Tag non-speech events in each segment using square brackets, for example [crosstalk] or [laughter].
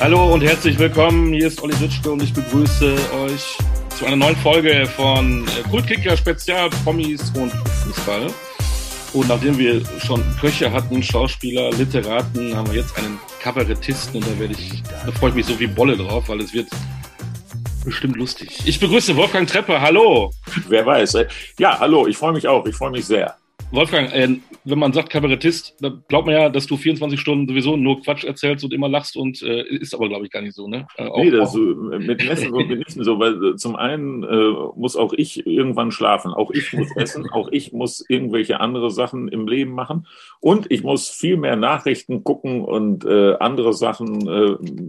Hallo und herzlich willkommen. Hier ist Olli Ditschke und ich begrüße euch zu einer neuen Folge von äh, Kultkicker Spezial Promis und Fußball. Und nachdem wir schon Köche hatten, Schauspieler, Literaten, haben wir jetzt einen Kabarettisten und da werde ich, da freue ich mich so wie Bolle drauf, weil es wird bestimmt lustig. Ich begrüße Wolfgang Trepper. Hallo. Wer weiß. Ja, hallo. Ich freue mich auch. Ich freue mich sehr. Wolfgang, äh, wenn man sagt Kabarettist, da glaubt man ja, dass du 24 Stunden sowieso nur Quatsch erzählst und immer lachst und äh, ist aber, glaube ich, gar nicht so, ne? Äh, auch, nee, das so, mit Messen und mit Nissen so, weil äh, zum einen äh, muss auch ich irgendwann schlafen, auch ich muss essen, [laughs] auch ich muss irgendwelche andere Sachen im Leben machen und ich muss viel mehr Nachrichten gucken und äh, andere Sachen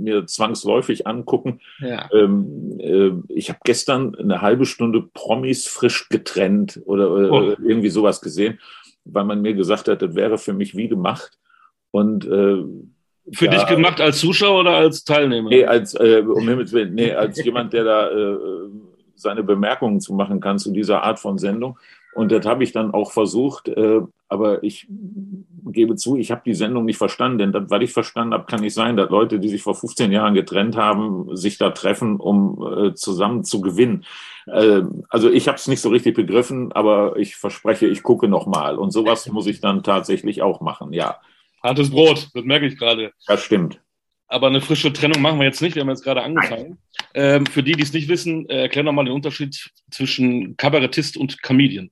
mir zwangsläufig angucken. Ja. Ähm, äh, ich habe gestern eine halbe Stunde Promis frisch getrennt oder äh, oh. irgendwie sowas gesehen weil man mir gesagt hat, das wäre für mich wie gemacht. Und äh, für ja, dich gemacht als Zuschauer oder als Teilnehmer? Nee, als, äh, um Himmels Willen, nee, als jemand, der da äh, seine Bemerkungen zu machen kann zu dieser Art von Sendung. Und das habe ich dann auch versucht, äh, aber ich gebe zu, ich habe die Sendung nicht verstanden, denn das, weil ich verstanden habe, kann nicht sein, dass Leute, die sich vor 15 Jahren getrennt haben, sich da treffen, um äh, zusammen zu gewinnen. Äh, also ich habe es nicht so richtig begriffen, aber ich verspreche, ich gucke noch mal. Und sowas muss ich dann tatsächlich auch machen, ja. Hartes Brot, das merke ich gerade. Das stimmt. Aber eine frische Trennung machen wir jetzt nicht. Wir haben jetzt gerade angefangen. Ähm, für die, die es nicht wissen, äh, erklär nochmal den Unterschied zwischen Kabarettist und Comedian.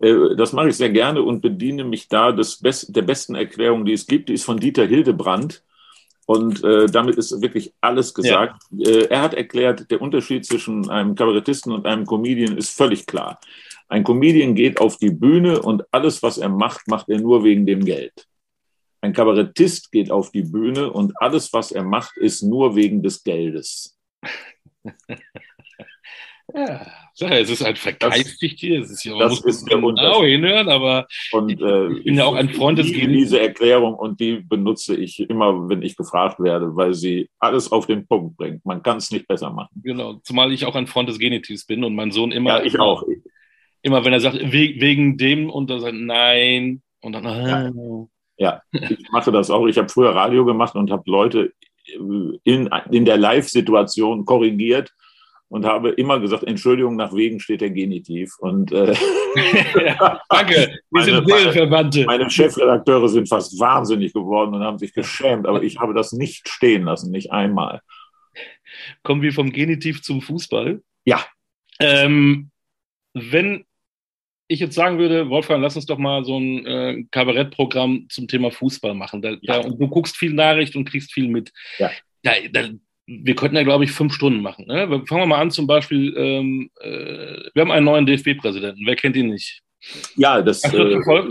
Äh, das mache ich sehr gerne und bediene mich da des Best der besten Erklärung, die es gibt. Die ist von Dieter Hildebrand. Und äh, damit ist wirklich alles gesagt. Ja. Äh, er hat erklärt, der Unterschied zwischen einem Kabarettisten und einem Comedian ist völlig klar. Ein Comedian geht auf die Bühne und alles, was er macht, macht er nur wegen dem Geld. Ein Kabarettist geht auf die Bühne und alles, was er macht, ist nur wegen des Geldes. [laughs] Ja, es ist halt vergeistigt hier. Es ist ja, das ist der genau hinhören, aber und, äh, ich bin ja auch ein Freund des Gegens. Diese Erklärung und die benutze ich immer, wenn ich gefragt werde, weil sie alles auf den Punkt bringt. Man kann es nicht besser machen. Genau, zumal ich auch ein Freund des Genitivs bin und mein Sohn immer. Ja, ich auch. Immer, wenn er sagt, wegen dem und er sagt nein und dann. Ja, ja ich mache das auch. Ich habe früher Radio gemacht und habe Leute in, in der Live-Situation korrigiert und habe immer gesagt, Entschuldigung, nach wegen steht der Genitiv. Und äh, [laughs] ja, danke, wir sind Seelenverwandte. Meine, meine Chefredakteure sind fast wahnsinnig geworden und haben sich geschämt, aber ich habe das nicht stehen lassen, nicht einmal. Kommen wir vom Genitiv zum Fußball? Ja. Ähm, wenn ich jetzt sagen würde, Wolfgang, lass uns doch mal so ein äh, Kabarettprogramm zum Thema Fußball machen. Da, ja. da, und du guckst viel Nachricht und kriegst viel mit. Ja. Da, da, wir könnten ja, glaube ich, fünf Stunden machen. Ne? Fangen wir mal an, zum Beispiel, ähm, äh, wir haben einen neuen DFB-Präsidenten. Wer kennt ihn nicht? Ja, das. Hast du äh,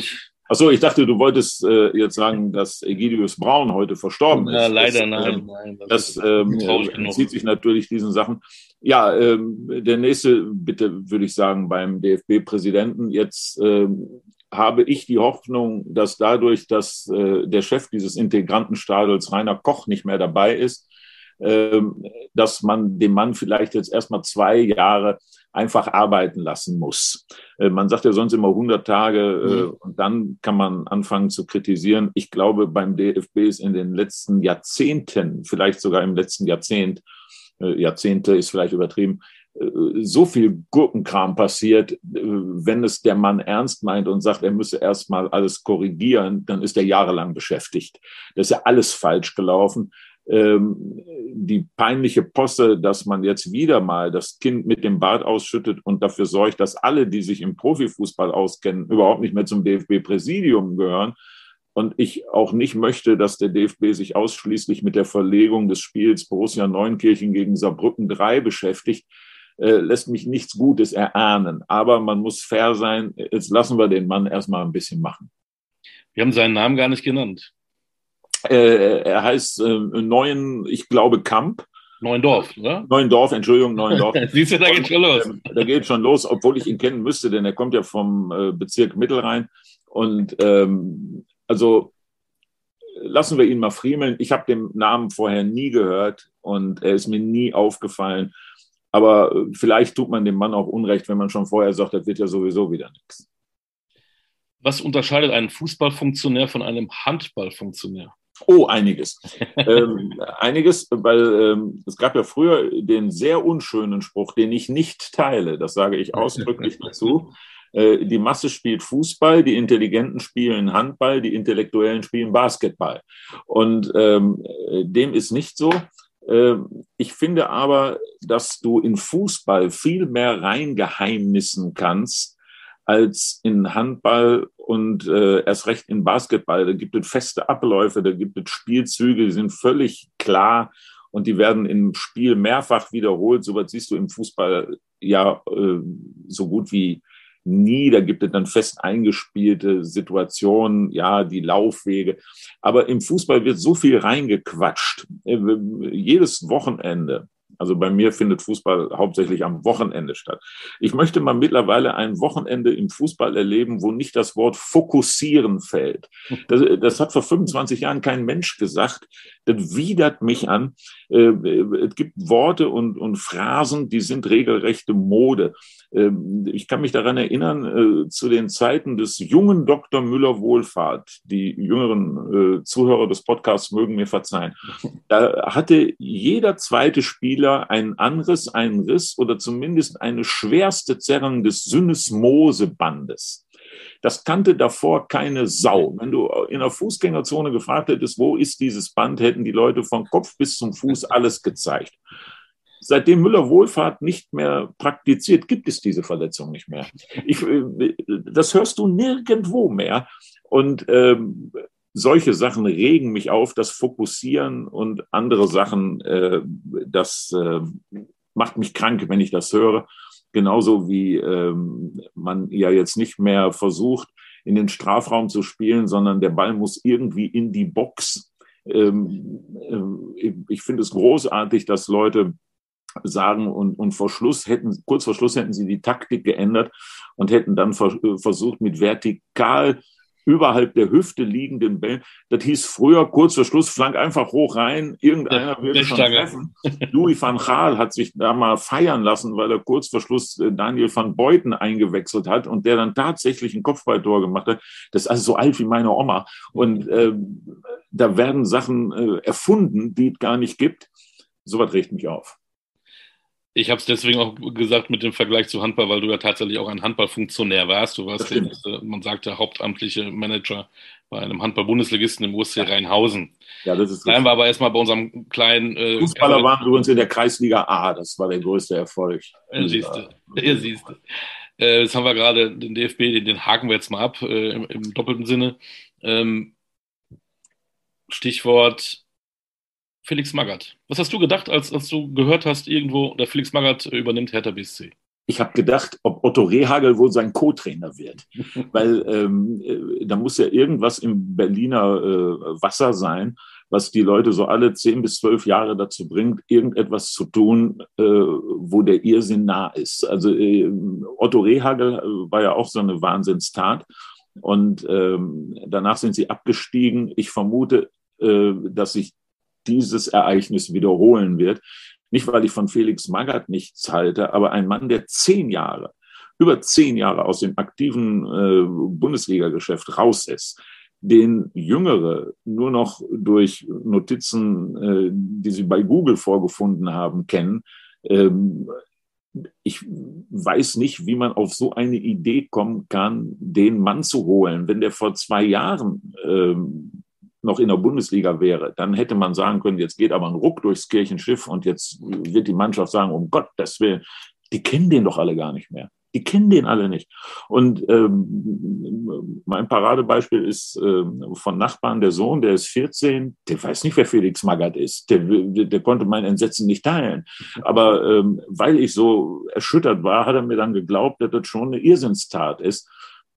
Achso, ich dachte, du wolltest äh, jetzt sagen, dass Egidius Braun heute verstorben ist. Ja, leider das, nein. Ähm, nein das das ähm, entzieht sich natürlich diesen Sachen. Ja, ähm, der nächste, bitte würde ich sagen, beim DFB-Präsidenten. Jetzt ähm, habe ich die Hoffnung, dass dadurch, dass äh, der Chef dieses Integrantenstadels Rainer Koch nicht mehr dabei ist, ähm, dass man dem Mann vielleicht jetzt erstmal zwei Jahre einfach arbeiten lassen muss. Äh, man sagt ja sonst immer 100 Tage äh, mhm. und dann kann man anfangen zu kritisieren. Ich glaube, beim DFB ist in den letzten Jahrzehnten, vielleicht sogar im letzten Jahrzehnt, äh, Jahrzehnte ist vielleicht übertrieben, so viel Gurkenkram passiert, wenn es der Mann ernst meint und sagt, er müsse erstmal alles korrigieren, dann ist er jahrelang beschäftigt. Das ist ja alles falsch gelaufen ähm, die peinliche Posse, dass man jetzt wieder mal das Kind mit dem Bart ausschüttet und dafür sorgt, dass alle, die sich im Profifußball auskennen, überhaupt nicht mehr zum DFB-Präsidium gehören. Und ich auch nicht möchte, dass der DFB sich ausschließlich mit der Verlegung des Spiels Borussia Neunkirchen gegen Saarbrücken 3 beschäftigt, äh, lässt mich nichts Gutes erahnen. Aber man muss fair sein. Jetzt lassen wir den Mann erstmal ein bisschen machen. Wir haben seinen Namen gar nicht genannt. Äh, er heißt äh, Neuen, ich glaube, Kamp. Neuendorf, oder? Neuendorf, Entschuldigung, Neuendorf. [laughs] Siehst du, da geht schon los. Und, äh, da geht schon los, obwohl ich ihn kennen müsste, denn er kommt ja vom äh, Bezirk Mittelrhein. Und ähm, also lassen wir ihn mal friemeln. Ich habe den Namen vorher nie gehört und er ist mir nie aufgefallen. Aber äh, vielleicht tut man dem Mann auch Unrecht, wenn man schon vorher sagt, das wird ja sowieso wieder nichts. Was unterscheidet einen Fußballfunktionär von einem Handballfunktionär? Oh, einiges. [laughs] ähm, einiges, weil ähm, es gab ja früher den sehr unschönen Spruch, den ich nicht teile, das sage ich [laughs] ausdrücklich dazu. Äh, die Masse spielt Fußball, die Intelligenten spielen Handball, die Intellektuellen spielen Basketball. Und ähm, dem ist nicht so. Ähm, ich finde aber, dass du in Fußball viel mehr reingeheimnissen kannst als in Handball und äh, erst recht in Basketball. Da gibt es feste Abläufe, da gibt es Spielzüge, die sind völlig klar und die werden im Spiel mehrfach wiederholt. So was siehst du im Fußball ja äh, so gut wie nie. Da gibt es dann fest eingespielte Situationen, ja, die Laufwege. Aber im Fußball wird so viel reingequatscht. Äh, jedes Wochenende also bei mir findet Fußball hauptsächlich am Wochenende statt. Ich möchte mal mittlerweile ein Wochenende im Fußball erleben, wo nicht das Wort fokussieren fällt. Das, das hat vor 25 Jahren kein Mensch gesagt. Das widert mich an. Äh, es gibt Worte und, und Phrasen, die sind regelrechte Mode. Ähm, ich kann mich daran erinnern, äh, zu den Zeiten des jungen Dr. Müller-Wohlfahrt, die jüngeren äh, Zuhörer des Podcasts mögen mir verzeihen, da hatte jeder zweite Spieler einen Anriss, einen Riss oder zumindest eine schwerste Zerrung des Synesmosebandes. Das kannte davor keine Sau. Wenn du in der Fußgängerzone gefragt hättest, wo ist dieses Band, hätten die Leute von Kopf bis zum Fuß alles gezeigt. Seitdem Müller Wohlfahrt nicht mehr praktiziert, gibt es diese Verletzung nicht mehr. Ich, äh, das hörst du nirgendwo mehr. Und ähm, solche Sachen regen mich auf, das Fokussieren und andere Sachen, äh, das äh, macht mich krank, wenn ich das höre. Genauso wie ähm, man ja jetzt nicht mehr versucht, in den Strafraum zu spielen, sondern der Ball muss irgendwie in die Box. Ähm, äh, ich finde es großartig, dass Leute sagen und, und vor Schluss hätten, kurz vor Schluss hätten sie die Taktik geändert und hätten dann versucht, mit vertikal überhalb der Hüfte liegenden Bällen. Das hieß früher kurz vor Schluss, flank einfach hoch rein, irgendeiner würde schon treffen. Louis van Gaal hat sich da mal feiern lassen, weil er kurz vor Schluss äh, Daniel van Beuten eingewechselt hat und der dann tatsächlich ein Kopfballtor gemacht hat. Das ist also so alt wie meine Oma. Und äh, da werden Sachen äh, erfunden, die es gar nicht gibt. Sowas regt mich auf. Ich habe es deswegen auch gesagt mit dem Vergleich zu Handball, weil du ja tatsächlich auch ein Handballfunktionär warst. Du warst, der, man sagte, hauptamtliche Manager bei einem Handball-Bundesligisten im USC Rheinhausen. Ja, das ist Bleiben wir aber erstmal bei unserem kleinen. Äh, Fußballer waren übrigens in der Kreisliga A. Das war der größte Erfolg. Ja, siehst du. Ja, siehst du. Äh, jetzt haben wir gerade den DFB, den, den, haken wir jetzt mal ab äh, im, im, doppelten Sinne. Ähm, Stichwort Felix Magath. Was hast du gedacht, als, als du gehört hast, irgendwo, der Felix Magath übernimmt Hertha BSC? Ich habe gedacht, ob Otto Rehagel wohl sein Co-Trainer wird. [laughs] Weil ähm, äh, da muss ja irgendwas im Berliner äh, Wasser sein, was die Leute so alle zehn bis zwölf Jahre dazu bringt, irgendetwas zu tun, äh, wo der Irrsinn nah ist. Also äh, Otto Rehagel äh, war ja auch so eine Wahnsinnstat. Und ähm, danach sind sie abgestiegen. Ich vermute, äh, dass sich dieses Ereignis wiederholen wird. Nicht, weil ich von Felix Magath nichts halte, aber ein Mann, der zehn Jahre, über zehn Jahre aus dem aktiven äh, Bundesliga-Geschäft raus ist, den Jüngere nur noch durch Notizen, äh, die sie bei Google vorgefunden haben, kennen. Ähm, ich weiß nicht, wie man auf so eine Idee kommen kann, den Mann zu holen. Wenn der vor zwei Jahren ähm, noch in der Bundesliga wäre, dann hätte man sagen können, jetzt geht aber ein Ruck durchs Kirchenschiff und jetzt wird die Mannschaft sagen, um Gottes Willen, die kennen den doch alle gar nicht mehr. Die kennen den alle nicht. Und ähm, mein Paradebeispiel ist äh, von Nachbarn der Sohn, der ist 14, der weiß nicht, wer Felix Magath ist. Der, der konnte mein Entsetzen nicht teilen. Aber ähm, weil ich so erschüttert war, hat er mir dann geglaubt, dass das schon eine Irrsinnstat ist.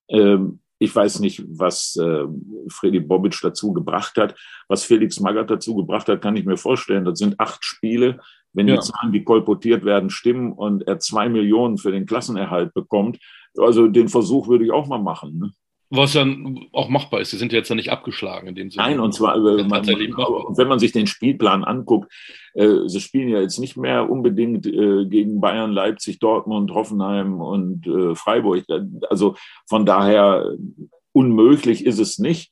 Ähm, ich weiß nicht, was äh, Freddy Bobic dazu gebracht hat. Was Felix Magath dazu gebracht hat, kann ich mir vorstellen. Das sind acht Spiele. Wenn ja. die Zahlen, die kolportiert werden, stimmen und er zwei Millionen für den Klassenerhalt bekommt, also den Versuch würde ich auch mal machen. Ne? Was dann auch machbar ist. Sie sind jetzt ja nicht abgeschlagen in dem Sinne. Nein, und zwar, äh, man, wenn man sich den Spielplan anguckt, äh, sie spielen ja jetzt nicht mehr unbedingt äh, gegen Bayern, Leipzig, Dortmund, Hoffenheim und äh, Freiburg. Also von daher unmöglich ist es nicht.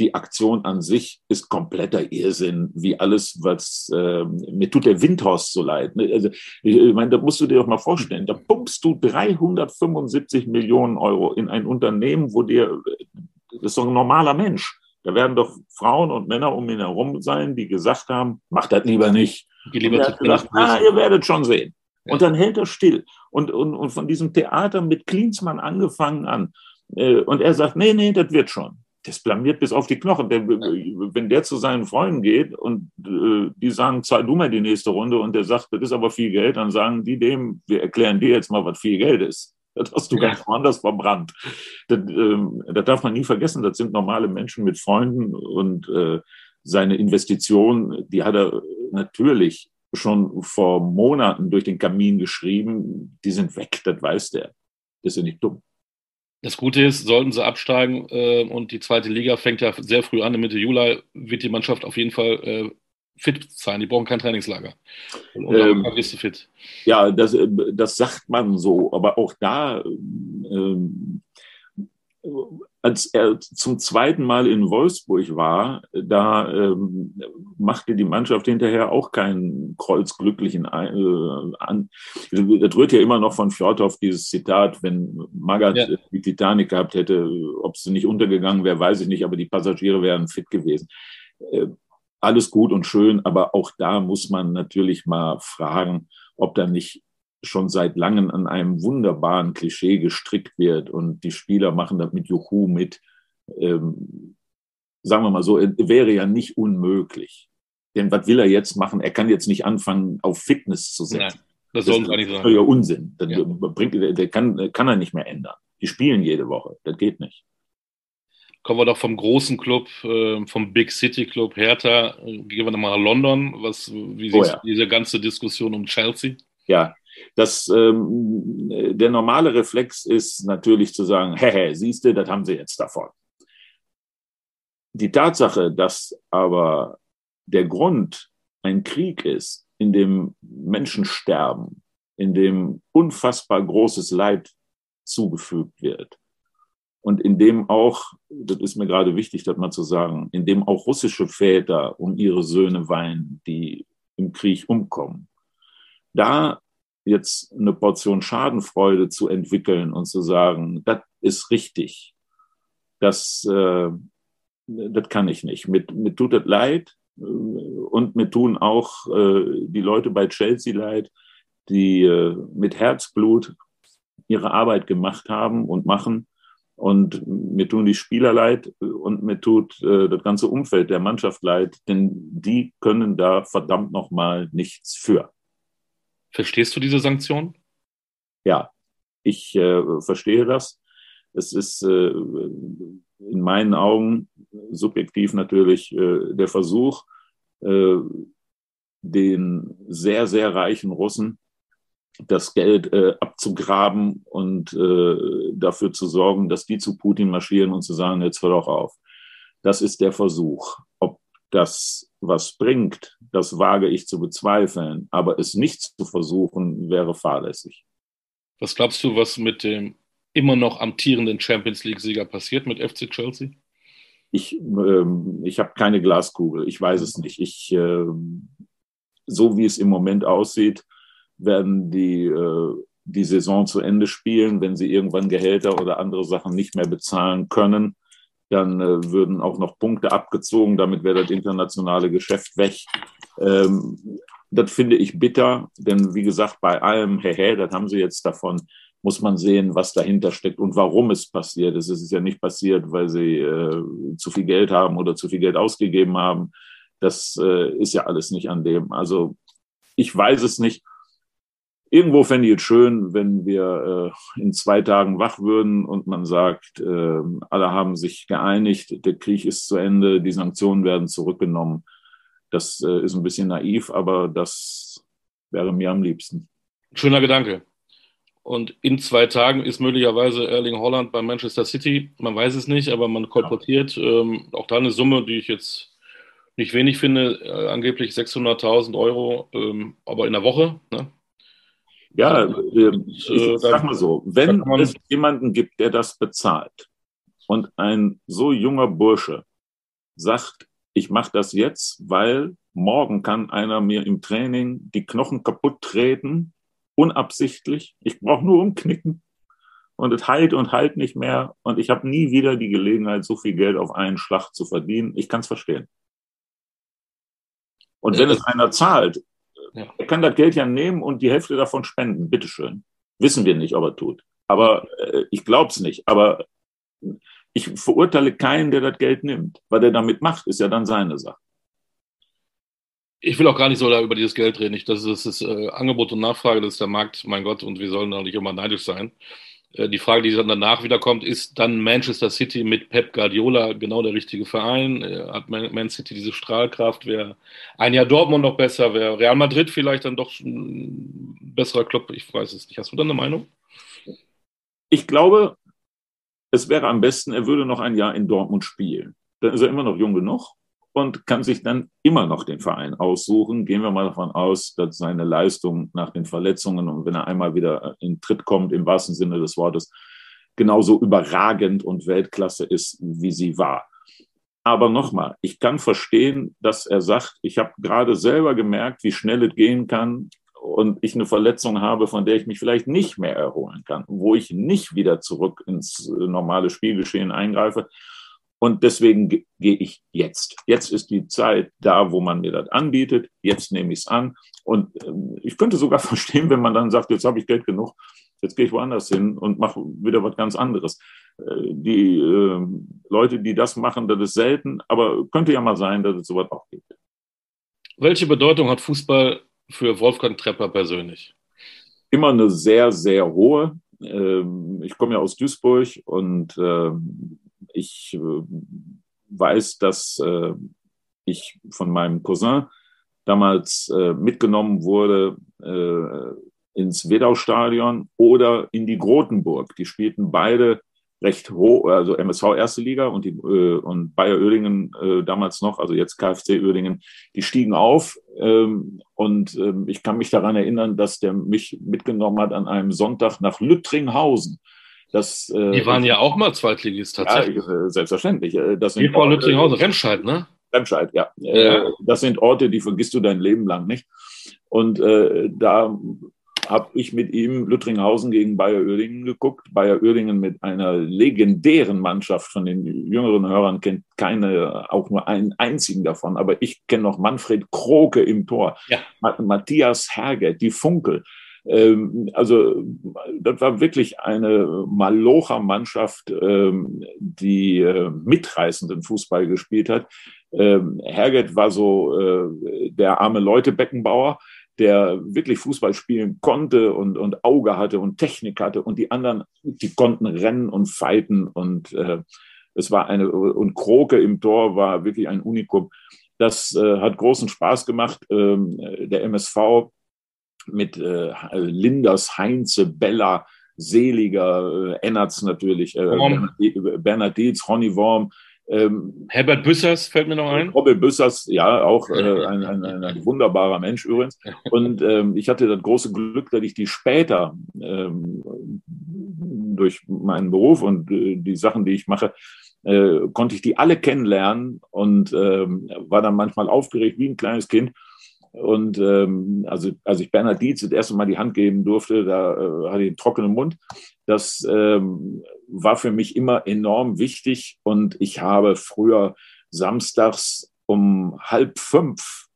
Die Aktion an sich ist kompletter Irrsinn, wie alles, was äh, mir tut der Windhorst so leid. Ne? Also, ich meine, da musst du dir doch mal vorstellen, da pumpst du 375 Millionen Euro in ein Unternehmen, wo dir, das ist doch ein normaler Mensch. Da werden doch Frauen und Männer um ihn herum sein, die gesagt haben, mach das lieber nicht. Die lieber er hat gesagt, ah, ihr werdet schon sehen. Ja. Und dann hält er still. Und, und, und von diesem Theater mit Klinsmann angefangen an. Äh, und er sagt, nee, nee, das wird schon das blamiert bis auf die Knochen. Der, wenn der zu seinen Freunden geht und äh, die sagen, zahl du mal die nächste Runde und der sagt, das ist aber viel Geld, dann sagen die dem, wir erklären dir jetzt mal, was viel Geld ist. Das hast du ja. ganz woanders verbrannt. Das, ähm, das darf man nie vergessen. Das sind normale Menschen mit Freunden und äh, seine Investition, die hat er natürlich schon vor Monaten durch den Kamin geschrieben. Die sind weg, das weiß der. Das ist ja nicht dumm. Das Gute ist, sollten sie absteigen äh, und die zweite Liga fängt ja sehr früh an, Mitte Juli wird die Mannschaft auf jeden Fall äh, fit sein. Die brauchen kein Trainingslager. Und ähm, bist du fit. Ja, das, äh, das sagt man so, aber auch da ähm, als er zum zweiten Mal in Wolfsburg war, da ähm, machte die Mannschaft hinterher auch keinen kreuzglücklichen äh, an. Das rührt ja immer noch von Fjordhoff dieses Zitat, wenn Magath ja. die Titanic gehabt hätte, ob sie nicht untergegangen wäre, weiß ich nicht, aber die Passagiere wären fit gewesen. Äh, alles gut und schön, aber auch da muss man natürlich mal fragen, ob da nicht schon seit langem an einem wunderbaren Klischee gestrickt wird und die Spieler machen das mit Juhu mit. Ähm, sagen wir mal so, wäre ja nicht unmöglich. Denn was will er jetzt machen? Er kann jetzt nicht anfangen, auf Fitness zu setzen. Nein, das, soll das ist Unsinn. Das ja. bringt, der kann, kann er nicht mehr ändern. Die spielen jede Woche. Das geht nicht. Kommen wir doch vom großen Club, äh, vom Big City Club Hertha, gehen wir nochmal nach London. Was, wie siehst oh ja. du diese ganze Diskussion um Chelsea? Ja, das, ähm, der normale Reflex ist natürlich zu sagen, hehe, siehst du, das haben sie jetzt davon. Die Tatsache, dass aber der Grund ein Krieg ist, in dem Menschen sterben, in dem unfassbar großes Leid zugefügt wird und in dem auch, das ist mir gerade wichtig, das mal zu sagen, in dem auch russische Väter um ihre Söhne weinen, die im Krieg umkommen. Da jetzt eine Portion Schadenfreude zu entwickeln und zu sagen, das ist richtig, das, äh, das kann ich nicht. Mit, mit tut es leid äh, und mir tun auch äh, die Leute bei Chelsea leid, die äh, mit Herzblut ihre Arbeit gemacht haben und machen. Und mir tun die Spieler leid und mir tut äh, das ganze Umfeld der Mannschaft leid, denn die können da verdammt nochmal nichts für. Verstehst du diese Sanktion? Ja, ich äh, verstehe das. Es ist äh, in meinen Augen subjektiv natürlich äh, der Versuch, äh, den sehr, sehr reichen Russen das Geld äh, abzugraben und äh, dafür zu sorgen, dass die zu Putin marschieren und zu sagen, jetzt hör doch auf. Das ist der Versuch. Ob das was bringt, das wage ich zu bezweifeln. Aber es nicht zu versuchen, wäre fahrlässig. Was glaubst du, was mit dem immer noch amtierenden Champions League-Sieger passiert mit FC Chelsea? Ich, ähm, ich habe keine Glaskugel. Ich weiß es nicht. Ich, äh, so wie es im Moment aussieht, werden die äh, die Saison zu Ende spielen, wenn sie irgendwann Gehälter oder andere Sachen nicht mehr bezahlen können dann äh, würden auch noch Punkte abgezogen, damit wäre das internationale Geschäft weg. Ähm, das finde ich bitter, denn wie gesagt, bei allem, hey, das haben sie jetzt davon, muss man sehen, was dahinter steckt und warum es passiert ist. Es ist ja nicht passiert, weil sie äh, zu viel Geld haben oder zu viel Geld ausgegeben haben. Das äh, ist ja alles nicht an dem. Also ich weiß es nicht irgendwo fände ich es schön, wenn wir äh, in zwei Tagen wach würden und man sagt, äh, alle haben sich geeinigt, der Krieg ist zu Ende, die Sanktionen werden zurückgenommen. Das äh, ist ein bisschen naiv, aber das wäre mir am liebsten. Schöner Gedanke. Und in zwei Tagen ist möglicherweise Erling Holland bei Manchester City. Man weiß es nicht, aber man kolportiert ähm, auch da eine Summe, die ich jetzt nicht wenig finde, äh, angeblich 600.000 Euro, ähm, aber in der Woche. Ne? Ja, äh, ich sag mal so, wenn es jemanden gibt, der das bezahlt und ein so junger Bursche sagt, ich mache das jetzt, weil morgen kann einer mir im Training die Knochen kaputt treten, unabsichtlich. Ich brauche nur umknicken und es heilt und heilt nicht mehr und ich habe nie wieder die Gelegenheit, so viel Geld auf einen Schlag zu verdienen. Ich kann es verstehen. Und wenn es einer zahlt, ja. er kann das Geld ja nehmen und die Hälfte davon spenden. Bitteschön. Wissen wir nicht, ob er tut. Aber äh, ich glaube es nicht. Aber ich verurteile keinen, der das Geld nimmt. Was er damit macht, ist ja dann seine Sache. Ich will auch gar nicht so über dieses Geld reden. Ich, das ist das äh, Angebot und Nachfrage, das ist der Markt, mein Gott, und wir sollen da nicht immer neidisch sein. Äh, die Frage, die dann danach wieder kommt, ist dann Manchester City mit Pep Guardiola genau der richtige Verein? Äh, hat Man City diese Strahlkraft? Wäre ein Jahr Dortmund noch besser? Wäre Real Madrid vielleicht dann doch ein besserer Club? Ich weiß es nicht. Hast du da eine Meinung? Ich glaube, es wäre am besten, er würde noch ein Jahr in Dortmund spielen. Dann ist er immer noch jung genug und kann sich dann immer noch den Verein aussuchen. Gehen wir mal davon aus, dass seine Leistung nach den Verletzungen und wenn er einmal wieder in Tritt kommt, im wahrsten Sinne des Wortes, genauso überragend und Weltklasse ist, wie sie war. Aber nochmal, ich kann verstehen, dass er sagt, ich habe gerade selber gemerkt, wie schnell es gehen kann und ich eine Verletzung habe, von der ich mich vielleicht nicht mehr erholen kann, wo ich nicht wieder zurück ins normale Spielgeschehen eingreife. Und deswegen gehe ich jetzt. Jetzt ist die Zeit da, wo man mir das anbietet. Jetzt nehme ich es an. Und ähm, ich könnte sogar [laughs] verstehen, wenn man dann sagt, jetzt habe ich Geld genug, jetzt gehe ich woanders hin und mache wieder was ganz anderes. Äh, die äh, Leute, die das machen, das ist selten, aber könnte ja mal sein, dass es sowas auch gibt. Welche Bedeutung hat Fußball für Wolfgang Trepper persönlich? Immer eine sehr, sehr hohe. Ähm, ich komme ja aus Duisburg und ähm, ich äh, weiß, dass äh, ich von meinem Cousin damals äh, mitgenommen wurde ins Wedau-Stadion oder in die Grotenburg. Die spielten beide recht hoch, also MSV erste Liga und, die, äh, und Bayer Oerdingen äh, damals noch, also jetzt KfC Oerdingen, die stiegen auf ähm, und ähm, ich kann mich daran erinnern, dass der mich mitgenommen hat an einem Sonntag nach Lüttringhausen. Das, äh, die waren ja auch mal Zweitligist tatsächlich. Ja, äh, selbstverständlich. Äh, das sind vor Lüttringhausen, Remscheid, ne? Remscheid, ja. ja. Das sind Orte, die vergisst du dein Leben lang nicht. Und äh, da habe ich mit ihm Lüttringhausen gegen Bayer Oerdingen geguckt. Bayer Oerdingen mit einer legendären Mannschaft von den jüngeren Hörern kennt keine, auch nur einen einzigen davon. Aber ich kenne noch Manfred Kroke im Tor, ja. Matthias Herget, die Funkel. Ähm, also das war wirklich eine Malocher-Mannschaft, ähm, die äh, mitreißenden Fußball gespielt hat. Ähm, Herget war so äh, der arme Leute-Beckenbauer der wirklich Fußball spielen konnte und, und Auge hatte und Technik hatte und die anderen, die konnten rennen und fighten und äh, es war eine, und Kroke im Tor war wirklich ein Unikum. Das äh, hat großen Spaß gemacht. Ähm, der MSV mit äh, Linders, Heinze, Bella, Seliger, äh, Ennertz natürlich, äh, Bernhard, Bernhard Dietz, Ronny Worm, ähm, Herbert Büssers fällt mir noch ein. Robert Büssers, ja, auch äh, [laughs] ein, ein, ein, wunderbarer Mensch übrigens. Und ähm, ich hatte das große Glück, dass ich die später ähm, durch meinen Beruf und äh, die Sachen, die ich mache, äh, konnte ich die alle kennenlernen und ähm, war dann manchmal aufgeregt wie ein kleines Kind. Und ähm, also, als ich Bernhard Dietz das erste Mal die Hand geben durfte, da äh, hatte ich einen trockenen Mund. Das ähm, war für mich immer enorm wichtig und ich habe früher samstags um halb fünf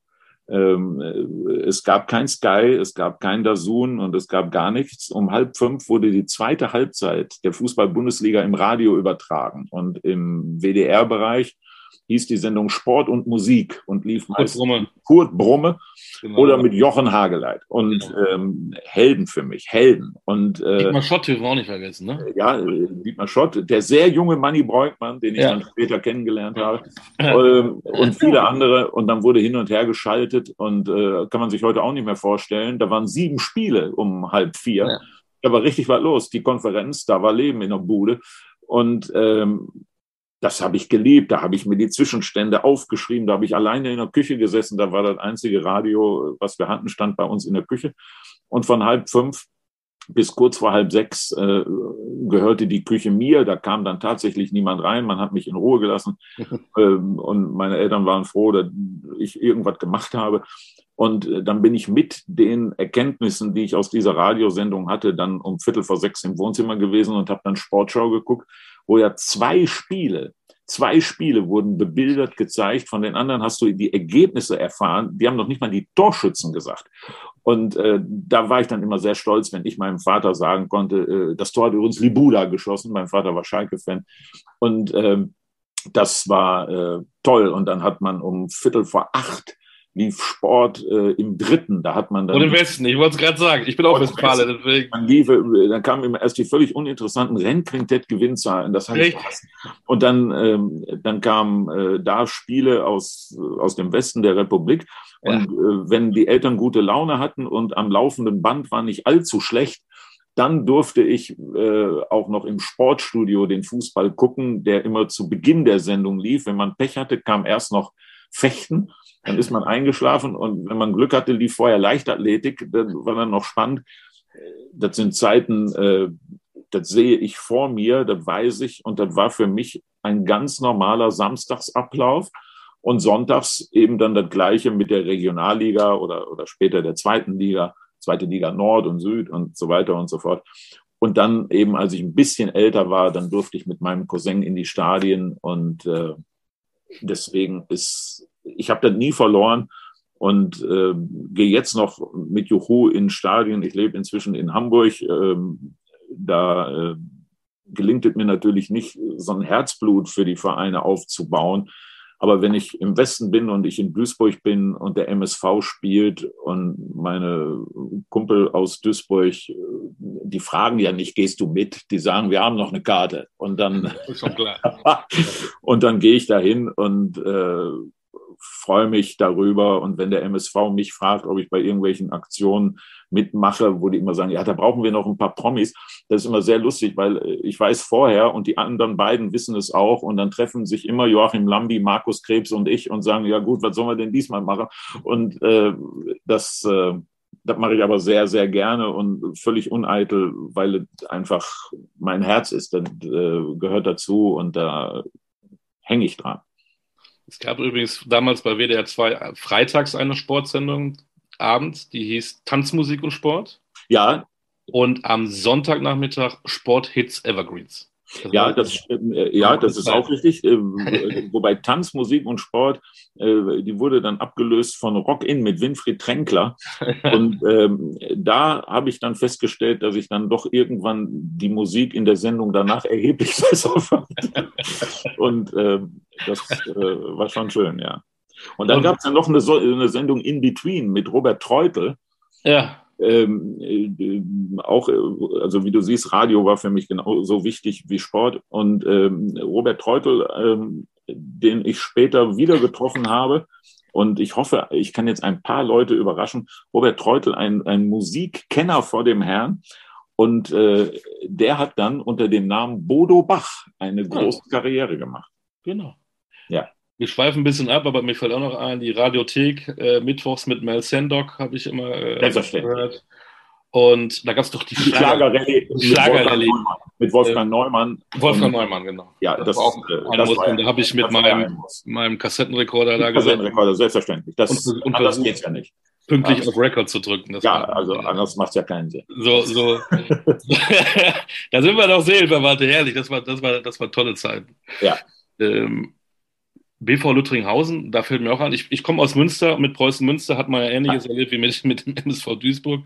ähm, es gab kein Sky, es gab kein Dazun und es gab gar nichts. Um halb fünf wurde die zweite Halbzeit der Fußball-Bundesliga im Radio übertragen und im WDR-Bereich hieß die Sendung Sport und Musik und lief Kurt Brumme, Kurt Brumme genau. oder mit Jochen Hageleit. Und genau. ähm, Helden für mich, Helden. Und, äh, Dietmar Schott dürfen wir auch nicht vergessen, ne? Ja, Dietmar Schott, der sehr junge Manny Breukmann, den ich ja. dann später kennengelernt habe. ähm, [laughs] und viele andere. Und dann wurde hin und her geschaltet und äh, kann man sich heute auch nicht mehr vorstellen. Da waren sieben Spiele um halb vier. Ja. Da war richtig was los. Die Konferenz, da war Leben in der Bude. Und ähm, das habe ich geliebt. Da habe ich mir die Zwischenstände aufgeschrieben. Da habe ich alleine in der Küche gesessen. Da war das einzige Radio, was wir hatten, stand bei uns in der Küche. Und von halb fünf bis kurz vor halb sechs äh, gehörte die Küche mir. Da kam dann tatsächlich niemand rein. Man hat mich in Ruhe gelassen. [laughs] ähm, und meine Eltern waren froh, dass ich irgendwas gemacht habe. Und äh, dann bin ich mit den Erkenntnissen, die ich aus dieser Radiosendung hatte, dann um Viertel vor sechs im Wohnzimmer gewesen und habe dann Sportschau geguckt, wo ja zwei Spiele Zwei Spiele wurden bebildert gezeigt. Von den anderen hast du die Ergebnisse erfahren. Die haben noch nicht mal die Torschützen gesagt. Und äh, da war ich dann immer sehr stolz, wenn ich meinem Vater sagen konnte, äh, das Tor hat übrigens Libula geschossen. Mein Vater war Schalke-Fan. Und äh, das war äh, toll. Und dann hat man um Viertel vor acht lief Sport äh, im dritten. Da hat man dann. Und im Westen, ich wollte es gerade sagen. Ich bin auch Westfale, deswegen. Man lief, äh, dann kamen immer erst die völlig uninteressanten Rennquintett-Gewinnzahlen. Das hatte ich Und dann, ähm, dann kamen äh, da Spiele aus, aus dem Westen der Republik. Und ja. äh, wenn die Eltern gute Laune hatten und am laufenden Band war nicht allzu schlecht, dann durfte ich äh, auch noch im Sportstudio den Fußball gucken, der immer zu Beginn der Sendung lief. Wenn man Pech hatte, kam erst noch Fechten. Dann ist man eingeschlafen und wenn man Glück hatte, lief vorher Leichtathletik, dann war dann noch spannend. Das sind Zeiten, äh, das sehe ich vor mir, das weiß ich und das war für mich ein ganz normaler Samstagsablauf und sonntags eben dann das Gleiche mit der Regionalliga oder, oder später der zweiten Liga, zweite Liga Nord und Süd und so weiter und so fort. Und dann eben, als ich ein bisschen älter war, dann durfte ich mit meinem Cousin in die Stadien und äh, deswegen ist ich habe das nie verloren und äh, gehe jetzt noch mit Juhu in Stadien. Ich lebe inzwischen in Hamburg. Ähm, da äh, gelingt es mir natürlich nicht, so ein Herzblut für die Vereine aufzubauen. Aber wenn ich im Westen bin und ich in Duisburg bin und der MSV spielt und meine Kumpel aus Duisburg, die fragen ja nicht, gehst du mit? Die sagen, wir haben noch eine Karte. Und dann, [laughs] [laughs] und dann gehe ich dahin und äh, freue mich darüber. Und wenn der MSV mich fragt, ob ich bei irgendwelchen Aktionen mitmache, wo die immer sagen, ja, da brauchen wir noch ein paar Promis, das ist immer sehr lustig, weil äh, ich weiß vorher und die anderen beiden wissen es auch und dann treffen sich immer Joachim Lambi, Markus Krebs und ich und sagen, ja gut, was sollen wir denn diesmal machen? Und äh, das, äh, das mache ich aber sehr, sehr gerne und völlig uneitel, weil es einfach mein Herz ist, das äh, gehört dazu und da hänge ich dran. Es gab übrigens damals bei WDR 2 freitags eine Sportsendung abends, die hieß Tanzmusik und Sport. Ja. Und am Sonntagnachmittag Sporthits Evergreens. Ja, das, äh, ja, das ist auch richtig. Äh, [laughs] wobei Tanz, Musik und Sport, äh, die wurde dann abgelöst von Rock In mit Winfried Tränkler. [laughs] Und ähm, da habe ich dann festgestellt, dass ich dann doch irgendwann die Musik in der Sendung danach erheblich [laughs] besser fand. Und ähm, das war schon schön, ja. Und dann gab es ja noch eine, eine Sendung In Between mit Robert Treutel. Ja ähm, äh, auch, also wie du siehst, Radio war für mich genauso wichtig wie Sport. Und ähm, Robert Treutel, ähm, den ich später wieder getroffen habe, und ich hoffe, ich kann jetzt ein paar Leute überraschen. Robert Treutel, ein, ein Musikkenner vor dem Herrn. Und äh, der hat dann unter dem Namen Bodo Bach eine große Karriere gemacht. Genau. Ja. Wir schweifen ein bisschen ab, aber mir fällt auch noch ein, die Radiothek äh, Mittwochs mit Mel Sendok habe ich immer äh, gehört. Und da gab es doch die, die Schlagerrallye Schlager mit, mit Wolfgang Neumann. Wolfgang Neumann, genau. Ja, das, das auch äh, das war, Da habe ich mit meinem, meinem Kassettenrekorder da gesagt. Kassettenrekorder, selbstverständlich. Das, und, und anders geht's ja nicht. Pünktlich also, auf Record zu drücken. ja, also anders macht es ja keinen Sinn. So, so. [laughs] da sind wir doch Seelenverwandte, herrlich. Das war, das war, das war tolle Zeit. Ja. Ähm, BV Lüttringhausen, da fällt mir auch an, ich, ich komme aus Münster, mit Preußen Münster hat man ja ähnliches ja. erlebt wie mit, mit dem MSV Duisburg.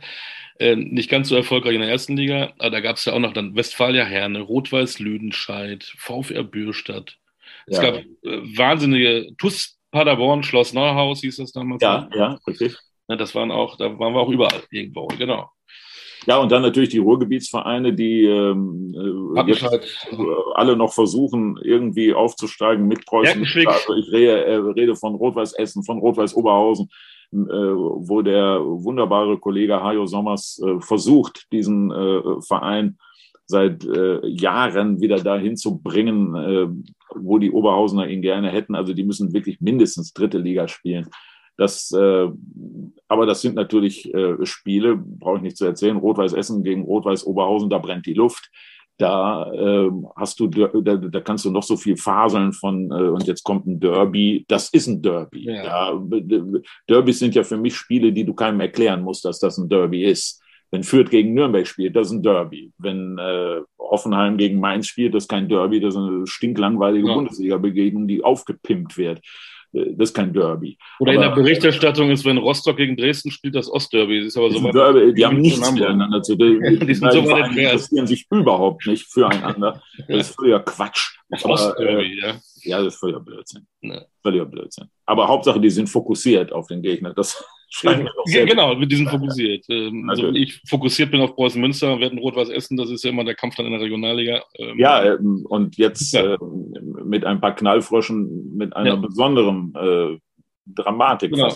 Äh, nicht ganz so erfolgreich in der ersten Liga, aber da gab es ja auch noch dann Westfalia Herne, Rot-Weiß Lüdenscheid, VfR Bürstadt. Ja. Es gab äh, wahnsinnige TUS Paderborn, Schloss Neuhaus hieß das damals. Ja, ja, richtig. Ja, das waren auch, da waren wir auch überall irgendwo, genau. Ja, und dann natürlich die Ruhrgebietsvereine, die ähm, äh, jetzt halt. alle noch versuchen, irgendwie aufzusteigen mit Preußen. Also ich rede, äh, rede von Rot-Weiß Essen, von Rot-Weiß Oberhausen, äh, wo der wunderbare Kollege Hajo Sommers äh, versucht, diesen äh, Verein seit äh, Jahren wieder dahin zu bringen, äh, wo die Oberhausener ihn gerne hätten. Also die müssen wirklich mindestens dritte Liga spielen. Das, äh, aber das sind natürlich äh, Spiele, brauche ich nicht zu erzählen. Rot-Weiß Essen gegen Rot-Weiß Oberhausen, da brennt die Luft. Da äh, hast du, da, da kannst du noch so viel faseln von, äh, und jetzt kommt ein Derby. Das ist ein Derby. Ja. ja. Derbys sind ja für mich Spiele, die du keinem erklären musst, dass das ein Derby ist. Wenn Fürth gegen Nürnberg spielt, das ist ein Derby. Wenn äh, Offenheim gegen Mainz spielt, das ist kein Derby, das ist eine stinklangweilige ja. Bundesliga-Begegnung, die aufgepimpt wird. Äh, das ist kein Derby. Oder aber, in der Berichterstattung ist, wenn Rostock gegen Dresden spielt, das Ostderby. Das ist aber so Derby, die haben nichts miteinander zu tun. [laughs] Die, die, sind so interessieren sich überhaupt nicht füreinander. [laughs] Das ist völliger Quatsch. Das aber, Ostderby, äh, ja. Ja, das ist völliger Blödsinn. Ne. Völliger Blödsinn. Aber Hauptsache, die sind fokussiert auf den Gegner. Das sehr Genau, mit diesen fokussiert. Ähm, [laughs] also ich fokussiert bin auf Preußen Münster, werden Rot-Weiß Essen, das ist ja immer der Kampf dann in der Regionalliga. Ähm, ja, ähm, und jetzt ja. äh, mit ein paar Knallfroschen, mit einer ja. besonderen äh, Dramatik. Genau.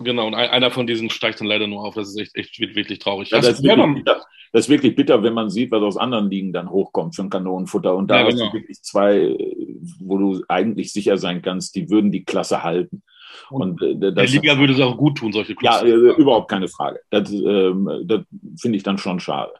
Genau, und einer von diesen steigt dann leider nur auf. Das ist echt, echt wirklich traurig. Ja, das, ist wirklich bitter. das ist wirklich bitter, wenn man sieht, was aus anderen Ligen dann hochkommt für ein Kanonenfutter. Und da ja, genau. hast du wirklich zwei, wo du eigentlich sicher sein kannst, die würden die Klasse halten. Und, und äh, das, der Liga würde es auch gut tun, solche Clubs. Ja, äh, überhaupt keine Frage. Das, ähm, das finde ich dann schon schade.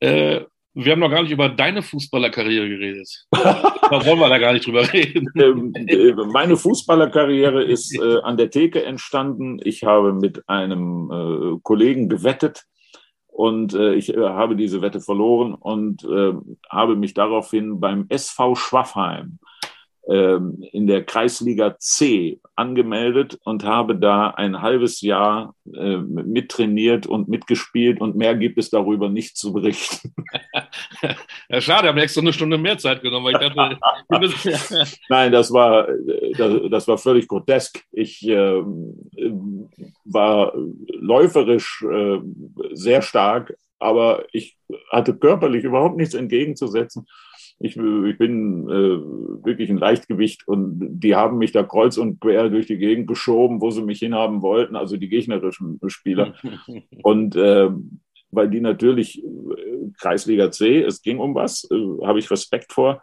Äh, wir haben noch gar nicht über deine Fußballerkarriere geredet. [laughs] da wollen wir da gar nicht drüber reden. [laughs] Ähm, äh, meine Fußballerkarriere ist äh, an der Theke entstanden. Ich habe mit einem äh, Kollegen gewettet und äh, ich äh, habe diese Wette verloren und äh, habe mich daraufhin beim SV Schwaffheim in der Kreisliga C angemeldet und habe da ein halbes Jahr äh, mittrainiert und mitgespielt und mehr gibt es darüber nicht zu berichten. [laughs] ja, schade, haben extra eine Stunde mehr Zeit genommen. Weil ich dachte, [laughs] Nein, das war, das, das, war völlig grotesk. Ich äh, war läuferisch äh, sehr stark, aber ich hatte körperlich überhaupt nichts entgegenzusetzen. Ich, ich bin äh, wirklich ein Leichtgewicht und die haben mich da kreuz und quer durch die Gegend geschoben, wo sie mich hinhaben wollten, also die gegnerischen Spieler. [laughs] und äh, weil die natürlich äh, Kreisliga C, es ging um was, äh, habe ich Respekt vor.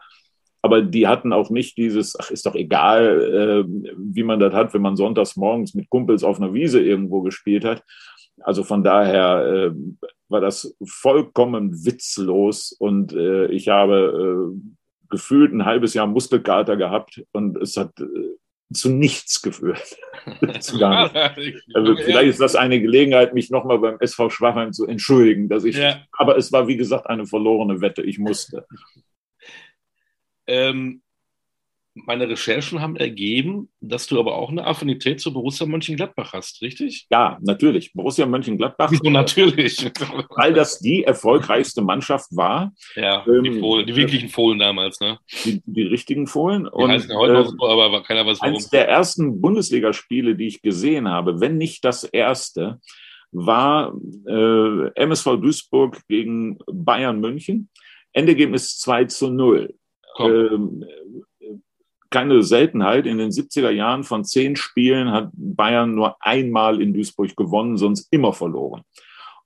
Aber die hatten auch nicht dieses, ach, ist doch egal, äh, wie man das hat, wenn man sonntags morgens mit Kumpels auf einer Wiese irgendwo gespielt hat. Also von daher äh, war das vollkommen witzlos und äh, ich habe äh, gefühlt ein halbes Jahr Muskelkater gehabt und es hat äh, zu nichts geführt. [laughs] zu gar nicht. Also vielleicht ist das eine Gelegenheit, mich nochmal beim SV Schwachheim zu entschuldigen, dass ich, ja. aber es war wie gesagt eine verlorene Wette. Ich musste. Ähm, meine Recherchen haben ergeben, dass du aber auch eine Affinität zu Borussia Mönchengladbach hast, richtig? Ja, natürlich. Borussia Mönchengladbach. Wieso natürlich? Weil das die erfolgreichste Mannschaft war. Ja, ähm, die, Fohlen, die wirklichen Fohlen damals, ne? Die, die richtigen Fohlen. Die und, heißen heute äh, so, aber keiner weiß warum. Eines der ersten Bundesligaspiele, die ich gesehen habe, wenn nicht das erste, war äh, MSV Duisburg gegen Bayern München. Endergebnis 2 zu 0. Ähm, keine Seltenheit. In den 70er Jahren von zehn Spielen hat Bayern nur einmal in Duisburg gewonnen, sonst immer verloren.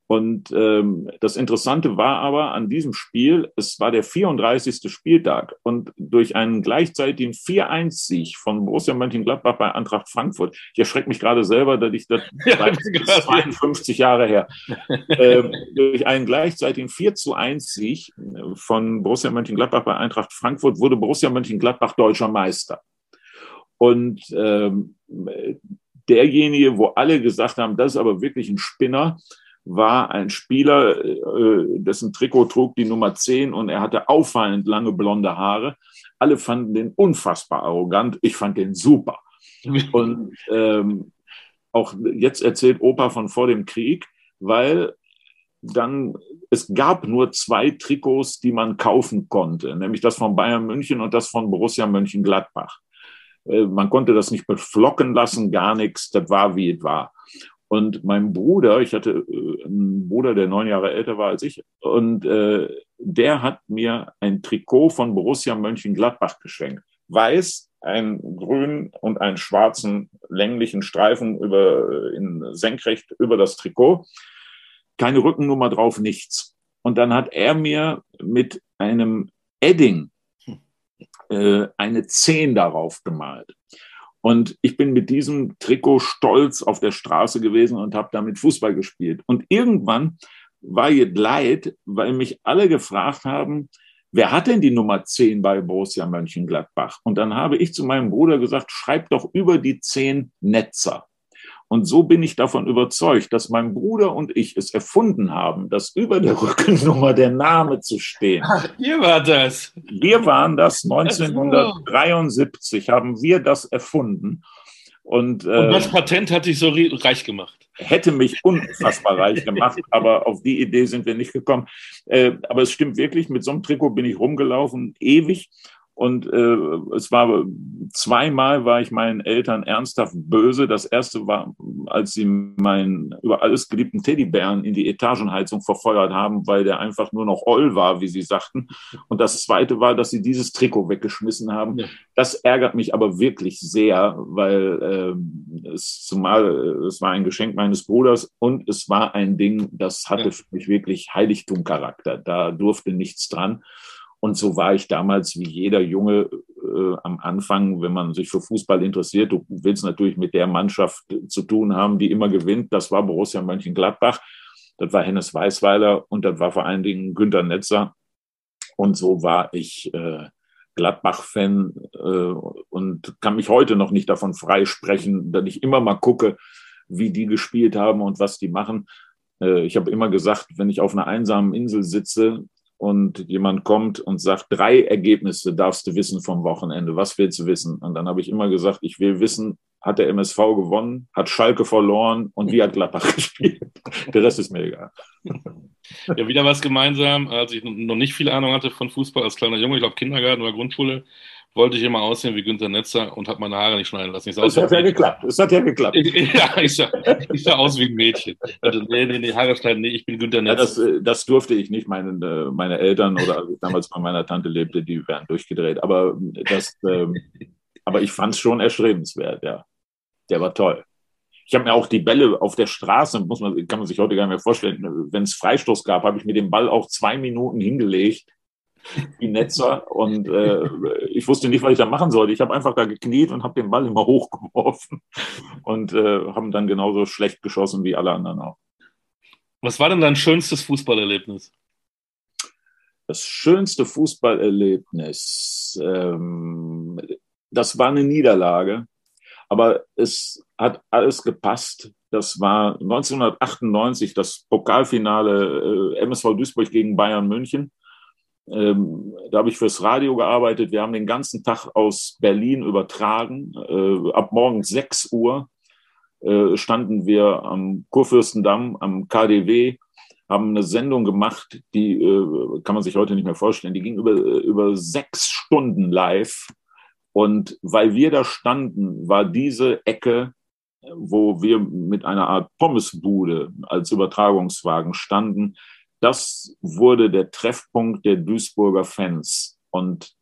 Und ähm, das Interessante war aber an diesem Spiel, es war der 34. Spieltag und durch einen gleichzeitigen 4-1-Sieg von Borussia Mönchengladbach bei Eintracht Frankfurt, ich erschrecke mich gerade selber, dass ich das [laughs] ja, 52 Jahre her, [laughs] äh, durch einen gleichzeitigen 4-1-Sieg von Borussia Mönchengladbach bei Eintracht Frankfurt wurde Borussia Mönchengladbach deutscher Meister. Und ähm, derjenige, wo alle gesagt haben, das ist aber wirklich ein Spinner, war ein Spieler, äh, dessen Trikot trug die Nummer 10 und er hatte auffallend lange blonde Haare. Alle fanden den unfassbar arrogant. Ich fand den super. [laughs] Und ähm, auch jetzt erzählt Opa von vor dem Krieg, weil dann es gab nur zwei Trikots, die man kaufen konnte, nämlich das von Bayern München und das von Borussia Mönchengladbach. Äh, man konnte das nicht beflocken lassen, gar nichts. Das war wie es war. Und mein Bruder, ich hatte äh, einen Bruder, der neun Jahre älter war als ich, und äh, der hat mir ein Trikot von Borussia Mönchengladbach geschenkt. Weiß, einen grünen und einen schwarzen länglichen Streifen über, in senkrecht über das Trikot. Keine Rückennummer drauf, nichts. Und dann hat er mir mit einem Edding äh, eine 10 darauf gemalt. Und ich bin mit diesem Trikot stolz auf der Straße gewesen und habe damit Fußball gespielt. Und irgendwann war jetzt leid, weil mich alle gefragt haben, wer hat denn die Nummer 10 bei Borussia Mönchengladbach? Und dann habe ich zu meinem Bruder gesagt, schreib doch über die 10 Netzer. Und so bin ich davon überzeugt, dass mein Bruder und ich es erfunden haben, dass über der [laughs] Rückennummer der Name zu stehen. Ach, ihr war das. Wir waren das 1973, haben wir das erfunden. Und, äh, und das Patent hat dich so reich gemacht. Hätte mich unfassbar reich gemacht, [laughs] aber auf die Idee sind wir nicht gekommen. Äh, aber es stimmt wirklich, mit so einem Trikot bin ich rumgelaufen, ewig. Und äh, es war zweimal war ich meinen Eltern ernsthaft böse. Das erste war, als sie meinen über alles geliebten Teddybären in die Etagenheizung verfeuert haben, weil der einfach nur noch oll war, wie sie sagten. Und das zweite war, dass sie dieses Trikot weggeschmissen haben. Ja. Das ärgert mich aber wirklich sehr, weil äh, es zumal es war ein Geschenk meines Bruders und es war ein Ding, das hatte ja. für mich wirklich Heiligtumcharakter. Da durfte nichts dran. Und so war ich damals wie jeder Junge äh, am Anfang, wenn man sich für Fußball interessiert. Du willst natürlich mit der Mannschaft zu tun haben, die immer gewinnt. Das war Borussia Mönchengladbach. Das war Hennes Weißweiler und das war vor allen Dingen Günter Netzer. Und so war ich äh, Gladbach-Fan äh, und kann mich heute noch nicht davon freisprechen, dass ich immer mal gucke, wie die gespielt haben und was die machen. Äh, ich habe immer gesagt, wenn ich auf einer einsamen Insel sitze, und jemand kommt und sagt, drei Ergebnisse darfst du wissen vom Wochenende. Was willst du wissen? Und dann habe ich immer gesagt, ich will wissen, hat der MSV gewonnen, hat Schalke verloren und wie hat Gladbach [laughs] gespielt? Der Rest ist mir egal. Ja, wieder was gemeinsam, als ich noch nicht viel Ahnung hatte von Fußball als kleiner Junge, ich glaube Kindergarten oder Grundschule, wollte ich immer aussehen wie Günter Netzer und habe meine Haare nicht schneiden lassen. Ich das hat ja geklappt. Das hat ja geklappt. ja, ich sah, ich sah aus wie ein Mädchen. Also, nee, nee, nee, Haare schneiden, nee, ich bin Günter Netzer. Ja, das, äh, das durfte ich nicht. Meine, äh, meine Eltern oder als ich damals bei meiner Tante lebte, die wären durchgedreht. Aber, das, ähm, aber ich fand es schon erstrebenswert, ja. Der war toll. Ich habe mir auch die Bälle auf der Straße, muss man, kann man sich heute gar nicht mehr vorstellen, wenn es Freistoß gab, habe ich mir den Ball auch zwei Minuten hingelegt wie Netzer. Und äh, ich wusste nicht, was ich da machen sollte. Ich habe einfach da gekniet und habe den Ball immer [laughs] hochgeworfen und äh, haben dann genauso schlecht geschossen wie alle anderen auch. Was war denn dein schönstes Fußballerlebnis? Das schönste Fußballerlebnis, ähm, das war eine Niederlage, aber es hat alles gepasst. Das war 1998 das Pokalfinale äh, MSV Duisburg gegen Bayern München. Ähm, da habe ich fürs Radio gearbeitet. Wir haben den ganzen Tag aus Berlin übertragen. Äh, ab morgens 6 Uhr äh, standen wir am Kurfürstendamm, am KDW, haben eine Sendung gemacht, die äh, kann man sich heute nicht mehr vorstellen. Die ging über, über sechs Stunden live. Und weil wir da standen, war diese Ecke, wo wir mit einer Art Pommesbude als Übertragungswagen standen, das wurde der Treffpunkt der Duisburger Fans. Und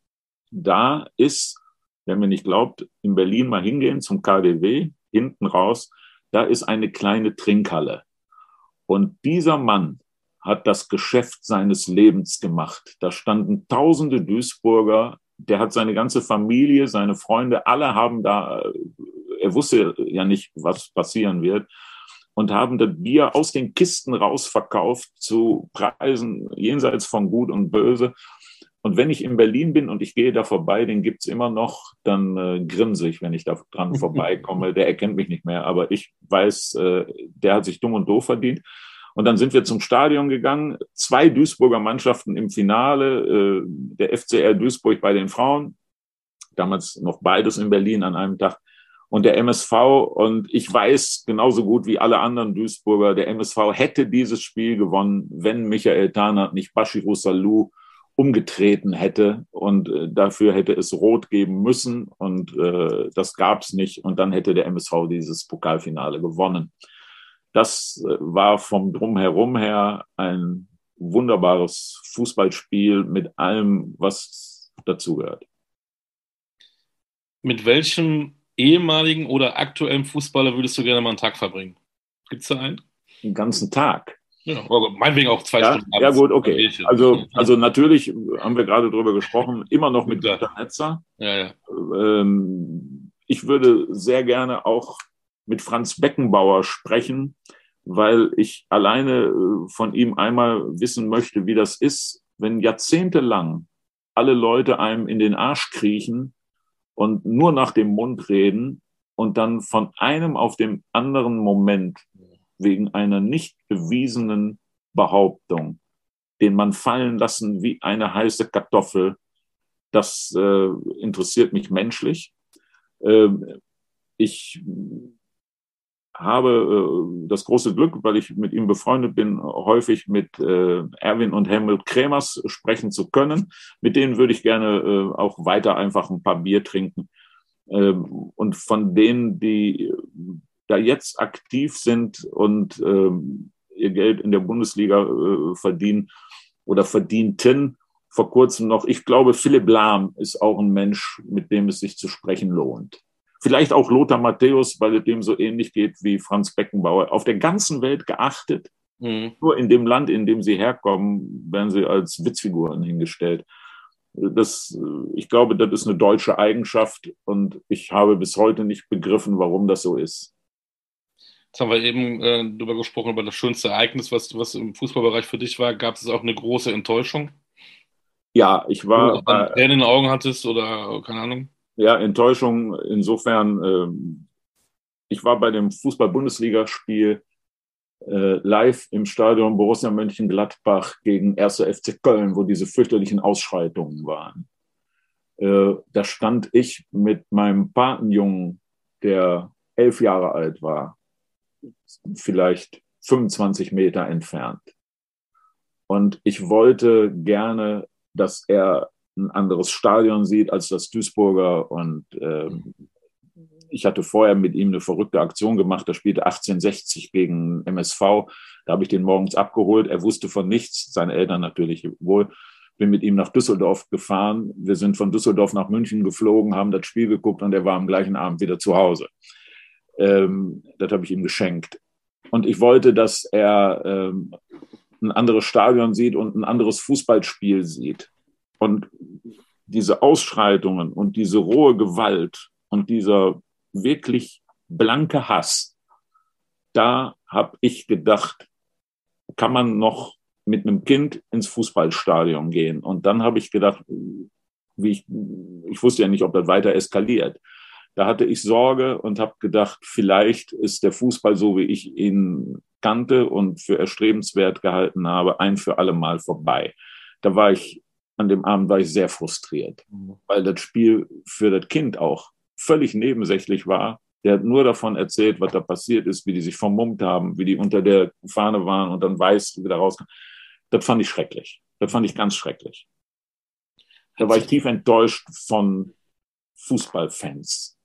da ist, wenn mir nicht glaubt, in Berlin mal hingehen zum KDW, hinten raus, da ist eine kleine Trinkhalle. Und dieser Mann hat das Geschäft seines Lebens gemacht. Da standen tausende Duisburger, der hat seine ganze Familie, seine Freunde, alle haben da, er wusste ja nicht, was passieren wird und haben das Bier aus den Kisten rausverkauft zu Preisen jenseits von Gut und Böse. Und wenn ich in Berlin bin und ich gehe da vorbei, den gibt's immer noch, dann äh, grinse ich, wenn ich da dran [laughs] vorbeikomme. Der erkennt mich nicht mehr, aber ich weiß, äh, der hat sich dumm und doof verdient. Und dann sind wir zum Stadion gegangen. Zwei Duisburger Mannschaften im Finale, äh, der FCR Duisburg bei den Frauen, damals noch beides in Berlin an einem Tag und der MSV. Und ich weiß genauso gut wie alle anderen Duisburger, der MSV hätte dieses Spiel gewonnen, wenn Michael Tarnert nicht Bashiru Salou umgetreten hätte und äh, dafür hätte es rot geben müssen und äh, das gab es nicht und dann hätte der MSV dieses Pokalfinale gewonnen. Das äh, war vom Drumherum her ein wunderbares Fußballspiel mit allem, was dazugehört. Mit welchem ehemaligen oder aktuellen Fußballer würdest du gerne mal einen Tag verbringen? Gibt es da einen? Den ganzen Tag. Ja, meinetwegen auch zwei ja, Stunden. Ja, gut, okay. Also, also natürlich haben wir gerade drüber gesprochen, immer noch mit Günter Netzer. Ja, ja. Ähm, ich würde sehr gerne auch mit Franz Beckenbauer sprechen, weil ich alleine äh, von ihm einmal wissen möchte, wie das ist, wenn jahrzehntelang alle Leute einem in den Arsch kriechen und nur nach dem Mund reden und dann von einem auf dem anderen Moment wegen einer nicht bewiesenen Behauptung, den man fallen lassen wie eine heiße Kartoffel, das äh, interessiert mich menschlich. Äh, ich habe äh, das große Glück, weil ich mit ihm befreundet bin, häufig mit äh, Erwin und Helmut Kremers sprechen zu können. Mit denen würde ich gerne äh, auch weiter einfach ein paar Bier trinken. Ähm, und von denen, die da jetzt aktiv sind und ähm, ihr Geld in der Bundesliga äh, verdienen oder verdienten, vor kurzem noch, ich glaube, Philipp Lahm ist auch ein Mensch, mit dem es sich zu sprechen lohnt. Vielleicht auch Lothar Matthäus, weil es dem so ähnlich geht wie Franz Beckenbauer. Auf der ganzen Welt geachtet. Mhm. Nur in dem Land, in dem sie herkommen, werden sie als Witzfiguren hingestellt. Das, ich glaube, das ist eine deutsche Eigenschaft und ich habe bis heute nicht begriffen, warum das so ist. Jetzt haben wir eben äh, darüber gesprochen, über das schönste Ereignis, was, was im Fußballbereich für dich war. Gab es auch eine große Enttäuschung? Ja, ich war. Wenn du Tränen in den Augen hattest oder keine Ahnung? Ja, Enttäuschung insofern, äh, ich war bei dem Fußball-Bundesligaspiel äh, live im Stadion Borussia Mönchengladbach gegen 1. FC Köln, wo diese fürchterlichen Ausschreitungen waren. Äh, da stand ich mit meinem Patenjungen, der elf Jahre alt war, vielleicht 25 Meter entfernt. Und ich wollte gerne, dass er ein anderes Stadion sieht als das Duisburger. Und ähm, ich hatte vorher mit ihm eine verrückte Aktion gemacht. Da spielte 1860 gegen MSV. Da habe ich den morgens abgeholt. Er wusste von nichts, seine Eltern natürlich wohl. Bin mit ihm nach Düsseldorf gefahren. Wir sind von Düsseldorf nach München geflogen, haben das Spiel geguckt und er war am gleichen Abend wieder zu Hause. Ähm, das habe ich ihm geschenkt. Und ich wollte, dass er ähm, ein anderes Stadion sieht und ein anderes Fußballspiel sieht. Und diese Ausschreitungen und diese rohe Gewalt und dieser wirklich blanke Hass, da habe ich gedacht, kann man noch mit einem Kind ins Fußballstadion gehen. Und dann habe ich gedacht, wie ich, ich wusste ja nicht, ob das weiter eskaliert. Da hatte ich Sorge und habe gedacht, vielleicht ist der Fußball so, wie ich ihn kannte und für erstrebenswert gehalten habe, ein für alle Mal vorbei. Da war ich an dem Abend war ich sehr frustriert, weil das Spiel für das Kind auch völlig nebensächlich war. Der hat nur davon erzählt, was da passiert ist, wie die sich vermummt haben, wie die unter der Fahne waren und dann weiß wieder rauskamen. Das fand ich schrecklich. Das fand ich ganz schrecklich. Da war ich tief enttäuscht von Fußballfans.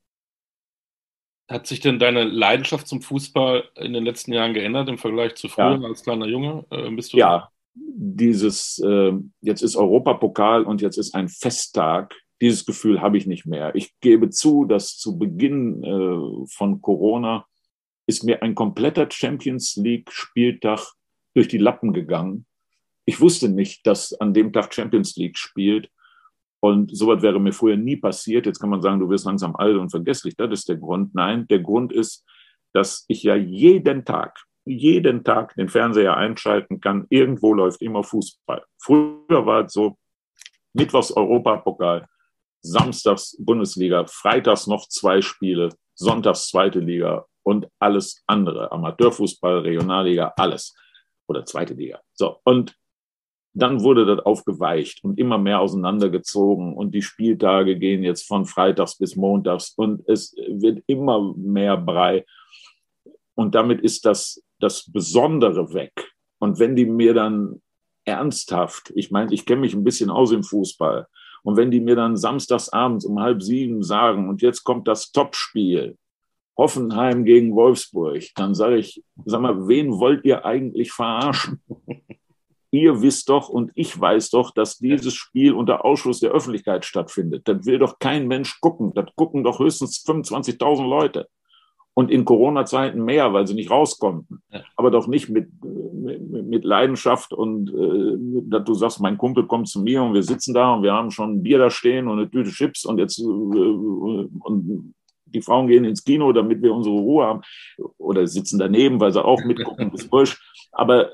Hat sich denn deine Leidenschaft zum Fußball in den letzten Jahren geändert im Vergleich zu früher ja. als kleiner Junge? Äh, bist du ja, dieses, äh, jetzt ist Europapokal und jetzt ist ein Festtag, dieses Gefühl habe ich nicht mehr. Ich gebe zu, dass zu Beginn äh, von Corona ist mir ein kompletter Champions League Spieltag durch die Lappen gegangen. Ich wusste nicht, dass an dem Tag Champions League spielt. Und sowas wäre mir früher nie passiert. Jetzt kann man sagen, du wirst langsam alt und vergesslich. Das ist der Grund. Nein, der Grund ist, dass ich ja jeden Tag jeden Tag den Fernseher einschalten kann. Irgendwo läuft immer Fußball. Früher war es so, Mittwochs Europapokal, Samstags Bundesliga, Freitags noch zwei Spiele, Sonntags zweite Liga und alles andere. Amateurfußball, Regionalliga, alles. Oder zweite Liga. So. Und dann wurde das aufgeweicht und immer mehr auseinandergezogen und die Spieltage gehen jetzt von Freitags bis Montags und es wird immer mehr Brei. Und damit ist das das Besondere weg. Und wenn die mir dann ernsthaft, ich meine, ich kenne mich ein bisschen aus im Fußball, und wenn die mir dann samstags abends um halb sieben sagen, und jetzt kommt das Topspiel, Hoffenheim gegen Wolfsburg, dann sage ich, sag mal, wen wollt ihr eigentlich verarschen? [laughs] ihr wisst doch und ich weiß doch, dass dieses Spiel unter Ausschluss der Öffentlichkeit stattfindet. Das will doch kein Mensch gucken. Das gucken doch höchstens 25.000 Leute und in Corona-Zeiten mehr, weil sie nicht raus konnten. Ja. Aber doch nicht mit, mit, mit Leidenschaft und äh, dass du sagst, mein Kumpel kommt zu mir und wir sitzen da und wir haben schon ein Bier da stehen und eine Tüte Chips und jetzt äh, und die Frauen gehen ins Kino, damit wir unsere Ruhe haben oder sitzen daneben, weil sie auch mitgucken, ist [laughs] wurscht. Aber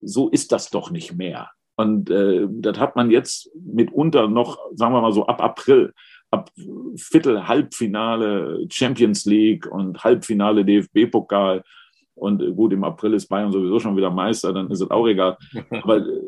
so ist das doch nicht mehr. Und äh, das hat man jetzt mitunter noch, sagen wir mal so, ab April, ab Viertel, Halbfinale Champions League und Halbfinale DFB-Pokal. Und äh, gut, im April ist Bayern sowieso schon wieder Meister, dann ist es auch egal. [laughs] Aber äh,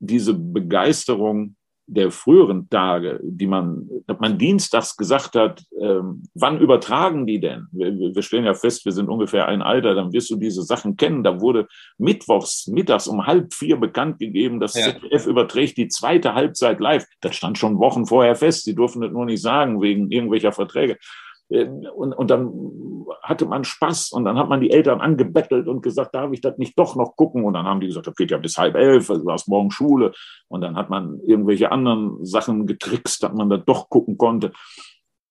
diese Begeisterung der früheren Tage, die man, dass man dienstags gesagt hat, ähm, wann übertragen die denn? Wir, wir stellen ja fest, wir sind ungefähr ein Alter, dann wirst du diese Sachen kennen. Da wurde mittwochs, mittags um halb vier bekannt gegeben, dass ja. ZDF überträgt die zweite Halbzeit live. Das stand schon Wochen vorher fest. Sie durften das nur nicht sagen wegen irgendwelcher Verträge. Ähm, und, und dann hatte man Spaß und dann hat man die Eltern angebettelt und gesagt, darf ich das nicht doch noch gucken? Und dann haben die gesagt, das geht ja bis halb elf, also du hast morgen Schule. Und dann hat man irgendwelche anderen Sachen getrickst, dass man das doch gucken konnte.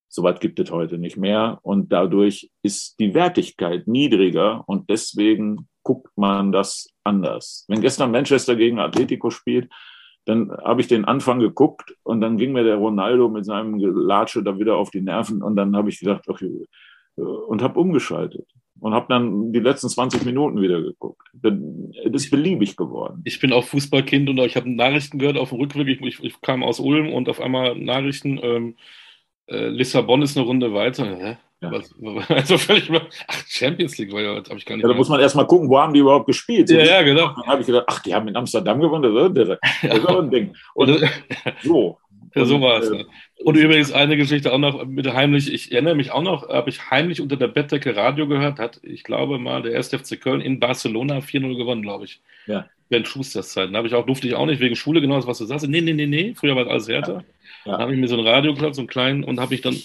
Soweit gibt es heute nicht mehr. Und dadurch ist die Wertigkeit niedriger und deswegen guckt man das anders. Wenn gestern Manchester gegen Atletico spielt, dann habe ich den Anfang geguckt und dann ging mir der Ronaldo mit seinem Gelatsche da wieder auf die Nerven und dann habe ich gedacht, okay, und habe umgeschaltet und habe dann die letzten 20 Minuten wieder geguckt. Das ist beliebig geworden. Ich bin auch Fußballkind und ich habe Nachrichten gehört auf dem Rückweg. Ich, ich, ich, kam aus Ulm und auf einmal Nachrichten, ähm, äh, Lissabon ist eine Runde weiter. Hä? Ja. [laughs] Also völlig ach, Champions League, weil das habe ich gar nicht. Ja, da muss man erstmal gucken, wo haben die überhaupt gespielt. Ja, ja, genau. Dann habe ich gedacht, ach, die haben in Amsterdam gewonnen, das ist, [laughs] das ist ein Ding. Und so. Ja, so war es. Äh, und übrigens eine Geschichte auch noch mit heimlich, ich erinnere mich auch noch, habe ich heimlich unter der Bettdecke Radio gehört, hat, ich glaube mal, der 1. FC Köln in Barcelona 4-0 gewonnen, glaube ich. Ja. Während Schusters Zeiten. Da habe ich auch, durfte ich auch nicht wegen Schule genau was du sagst. Nee, nee, nee, nee, früher war es alles härter. Ja. Ja. Dann habe ich mir so ein Radio gekauft, so einen kleinen, und habe ich dann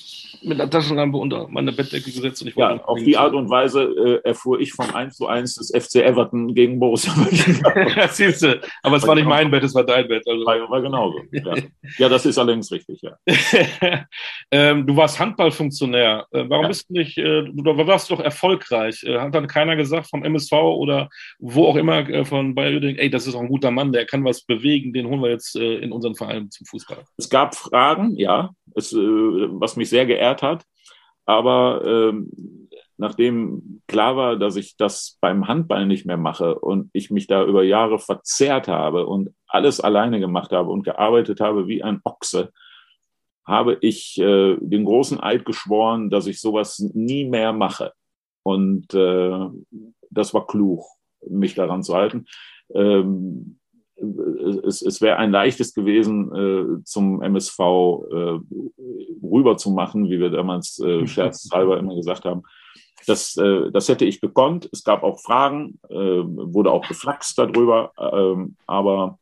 mit einer Taschenlampe unter meine Bettdecke gesetzt. Und ich ja, auf die Art und Weise äh, erfuhr ich vom 1 zu 1 des FC Everton gegen Borussia [laughs] ja, siehst du. Aber es war nicht mein Bett, es war dein Bett. Also. War, war genauso. Ja. ja, das ist allerdings richtig, ja. [laughs] ähm, du warst Handballfunktionär. Äh, warum ja. bist du nicht, äh, du warst doch erfolgreich. Äh, hat dann keiner gesagt vom MSV oder wo auch immer äh, von Bayer ey, das ist auch ein guter Mann, der kann was bewegen, den holen wir jetzt äh, in unseren Verein zum Fußball. Es gab Fragen, ja, es, was mich sehr geehrt hat. Aber ähm, nachdem klar war, dass ich das beim Handball nicht mehr mache und ich mich da über Jahre verzerrt habe und alles alleine gemacht habe und gearbeitet habe wie ein Ochse, habe ich äh, den großen Eid geschworen, dass ich sowas nie mehr mache. Und äh, das war klug, mich daran zu halten. Ähm, es, es wäre ein leichtes gewesen, äh, zum MSV äh, rüber zu machen, wie wir damals äh, [laughs] scherzhalber immer gesagt haben. Das, äh, das hätte ich gekonnt. Es gab auch Fragen, äh, wurde auch geflaxt darüber, äh, aber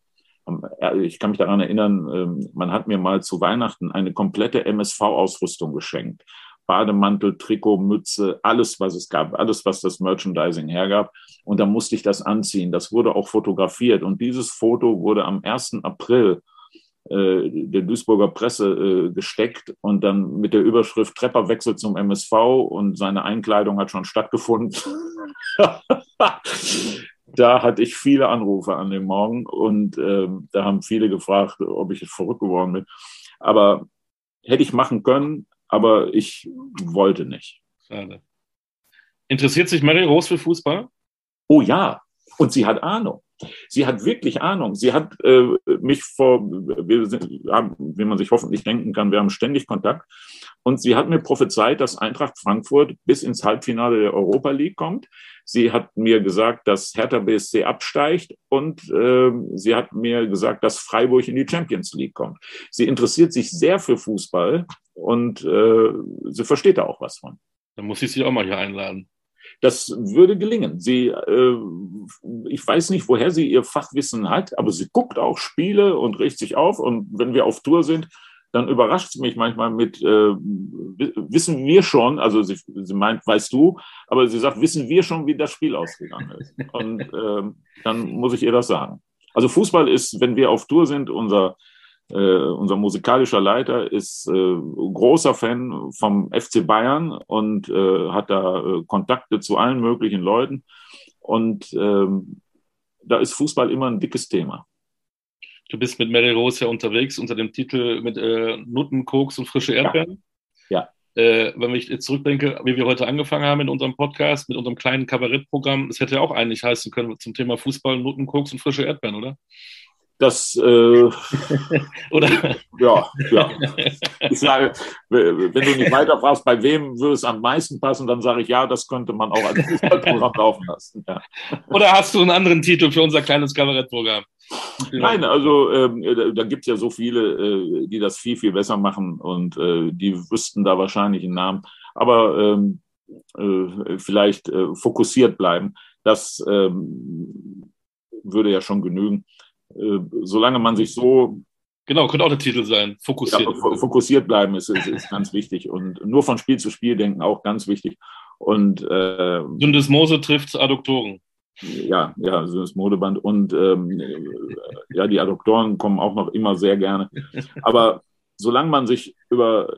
äh, ich kann mich daran erinnern, äh, man hat mir mal zu Weihnachten eine komplette MSV-Ausrüstung geschenkt. Bademantel, Trikot, Mütze, alles, was es gab, alles, was das Merchandising hergab. Und da musste ich das anziehen. Das wurde auch fotografiert. Und dieses Foto wurde am 1. April äh, der Duisburger Presse äh, gesteckt und dann mit der Überschrift Trepper wechselt zum MSV und seine Einkleidung hat schon stattgefunden. [laughs] da hatte ich viele Anrufe an dem Morgen und äh, da haben viele gefragt, ob ich verrückt geworden bin. Aber hätte ich machen können, aber ich wollte nicht. Schade. Interessiert sich Mary Rose für Fußball? Oh ja, und sie hat Ahnung. Sie hat wirklich Ahnung. Sie hat äh, mich vor, wir sind, haben, wie man sich hoffentlich denken kann, wir haben ständig Kontakt. Und sie hat mir prophezeit, dass Eintracht Frankfurt bis ins Halbfinale der Europa League kommt. Sie hat mir gesagt, dass Hertha BSC absteigt und äh, sie hat mir gesagt, dass Freiburg in die Champions League kommt. Sie interessiert sich sehr für Fußball und äh, sie versteht da auch was von. Dann muss ich sie auch mal hier einladen. Das würde gelingen. Sie, äh, ich weiß nicht, woher sie ihr Fachwissen hat, aber sie guckt auch Spiele und regt sich auf. Und wenn wir auf Tour sind, dann überrascht sie mich manchmal mit, äh, wissen wir schon, also sie, sie meint, weißt du, aber sie sagt, wissen wir schon, wie das Spiel ausgegangen ist. Und äh, dann muss ich ihr das sagen. Also Fußball ist, wenn wir auf Tour sind, unser äh, unser musikalischer Leiter ist äh, großer Fan vom FC Bayern und äh, hat da äh, Kontakte zu allen möglichen Leuten. Und ähm, da ist Fußball immer ein dickes Thema. Du bist mit Mary Rose ja unterwegs unter dem Titel mit äh, Nutten, Koks und frische Erdbeeren. Ja. ja. wenn ich jetzt zurückdenke, wie wir heute angefangen haben in unserem Podcast, mit unserem kleinen Kabarettprogramm, das hätte ja auch eigentlich heißen können zum Thema Fußball, Notenkoks und frische Erdbeeren, oder? Das, äh, [laughs] oder? Ja, ja. Ich sage, wenn du nicht weiter fragst, bei wem würde es am meisten passen, dann sage ich, ja, das könnte man auch als Fußballprogramm laufen lassen. Ja. Oder hast du einen anderen Titel für unser kleines Kabarettprogramm? Nein, also ähm, da, da gibt es ja so viele, äh, die das viel, viel besser machen und äh, die wüssten da wahrscheinlich einen Namen. Aber ähm, äh, vielleicht äh, fokussiert bleiben, das ähm, würde ja schon genügen. Äh, solange man sich so Genau, könnte auch der Titel sein. Fokussiert. Ja, fokussiert bleiben ist, ist, ist, ganz wichtig. Und nur von Spiel zu Spiel denken auch ganz wichtig. Und äh, Syndesmose trifft Adduktoren. Ja, ja, Syndesmodeband. Und ähm, ja, die Adduktoren kommen auch noch immer sehr gerne. Aber solange man sich über,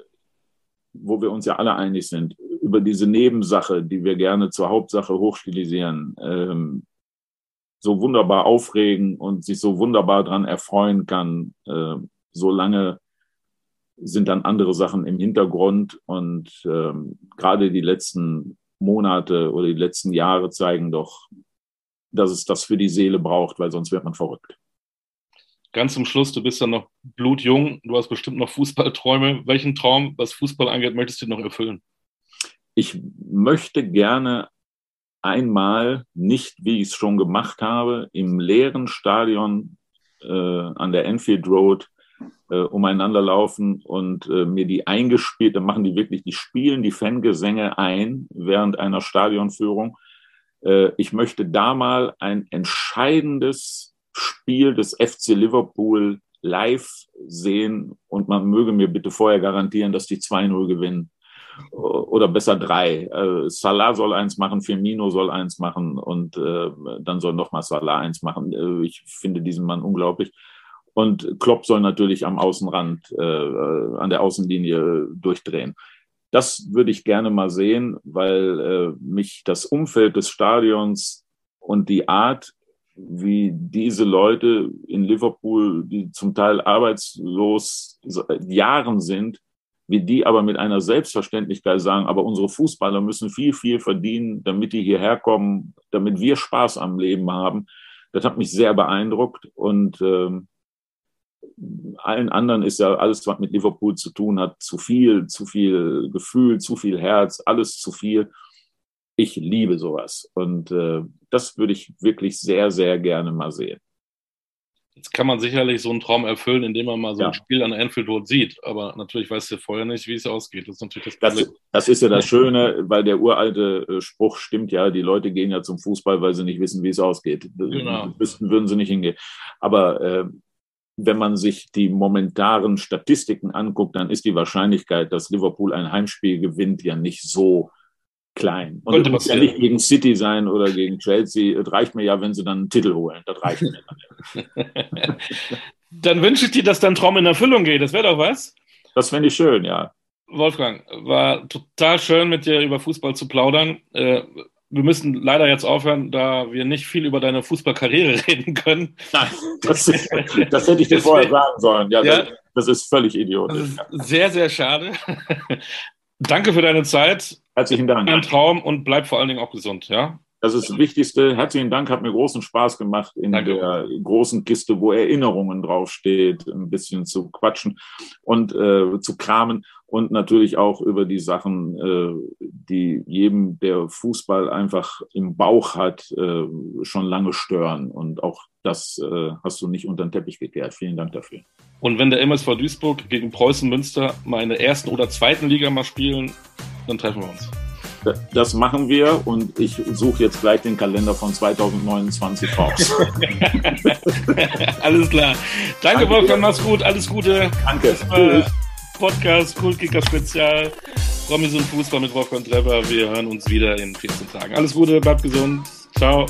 wo wir uns ja alle einig sind, über diese Nebensache, die wir gerne zur Hauptsache hochstilisieren, ähm, so wunderbar aufregen und sich so wunderbar dran erfreuen kann, äh, solange sind dann andere Sachen im Hintergrund und ähm, gerade die letzten Monate oder die letzten Jahre zeigen doch, dass es das für die Seele braucht, weil sonst wird man verrückt. Ganz zum Schluss, du bist ja noch blutjung, du hast bestimmt noch Fußballträume. Welchen Traum, was Fußball angeht, möchtest du noch erfüllen? Ich möchte gerne einmal nicht, wie ich es schon gemacht habe, im leeren Stadion äh, an der Enfield Road äh, umeinander laufen und äh, mir die eingespielt, dann machen die wirklich, die spielen die Fangesänge ein während einer Stadionführung. Äh, ich möchte da mal ein entscheidendes Spiel des FC Liverpool live sehen und man möge mir bitte vorher garantieren, dass die 2-0 gewinnen oder besser drei. Äh, Salah soll eins machen, Firmino soll eins machen und äh, dann soll nochmal Salah eins machen. Äh, ich finde diesen Mann unglaublich. Und Klopp soll natürlich am Außenrand, äh, an der Außenlinie durchdrehen. Das würde ich gerne mal sehen, weil äh, mich das Umfeld des Stadions und die Art, wie diese Leute in Liverpool, die zum Teil arbeitslos Jahren sind, wie die aber mit einer Selbstverständlichkeit sagen, aber unsere Fußballer müssen viel, viel verdienen, damit die hierher kommen, damit wir Spaß am Leben haben. Das hat mich sehr beeindruckt und ähm, allen anderen ist ja alles, was mit Liverpool zu tun hat, zu viel, zu viel Gefühl, zu viel Herz, alles zu viel. Ich liebe sowas und äh, das würde ich wirklich sehr, sehr gerne mal sehen. Jetzt kann man sicherlich so einen Traum erfüllen, indem man mal so ja. ein Spiel an Anfield Road sieht. Aber natürlich weißt du vorher nicht, wie es ausgeht. Das ist natürlich das Das, das ist ja das Schöne, weil der uralte äh, Spruch stimmt ja. Die Leute gehen ja zum Fußball, weil sie nicht wissen, wie es ausgeht. Genau. Wüssten, würden sie nicht hingehen. Aber äh, wenn man sich die momentanen Statistiken anguckt, dann ist die Wahrscheinlichkeit, dass Liverpool ein Heimspiel gewinnt, ja nicht so klein. Und Könnte muss ja nicht gegen City sein oder gegen Chelsea. Es reicht mir ja, wenn sie dann einen Titel holen. Das reicht mir dann. [laughs] dann wünsche ich dir, dass dein Traum in Erfüllung geht. Das wäre doch was. Das fände ich schön, ja. Wolfgang, war total schön, mit dir über Fußball zu plaudern. Äh, wir müssen leider jetzt aufhören, da wir nicht viel über deine Fußballkarriere [laughs] reden können. Nein, das, das hätte ich dir vorher sagen sollen. Ja, ja. Das, das, ist völlig idiotisch. Ist sehr, sehr schade. Danke für deine Zeit. Herzlichen Dank. Ein Traum und bleib vor allen Dingen auch gesund, ja? Das ist das Wichtigste. Herzlichen Dank, hat mir großen Spaß gemacht, in Danke. der großen Kiste, wo Erinnerungen draufsteht, ein bisschen zu quatschen und äh, zu kramen und natürlich auch über die Sachen, äh, die jedem, der Fußball einfach im Bauch hat, äh, schon lange stören. Und auch das äh, hast du nicht unter den Teppich gekehrt. Vielen Dank dafür. Und wenn der MSV Duisburg gegen Preußen Münster mal in der ersten oder zweiten Liga mal spielen, dann treffen wir uns. Das machen wir und ich suche jetzt gleich den Kalender von 2029 raus. [laughs] alles klar. Danke, Danke Wolfgang, mach's gut, alles Gute. Danke. Podcast Kultkicker Spezial. Promis und Fußball mit Wolfgang Trevor. Wir hören uns wieder in 14 Tagen. Alles Gute, bleibt gesund. Ciao.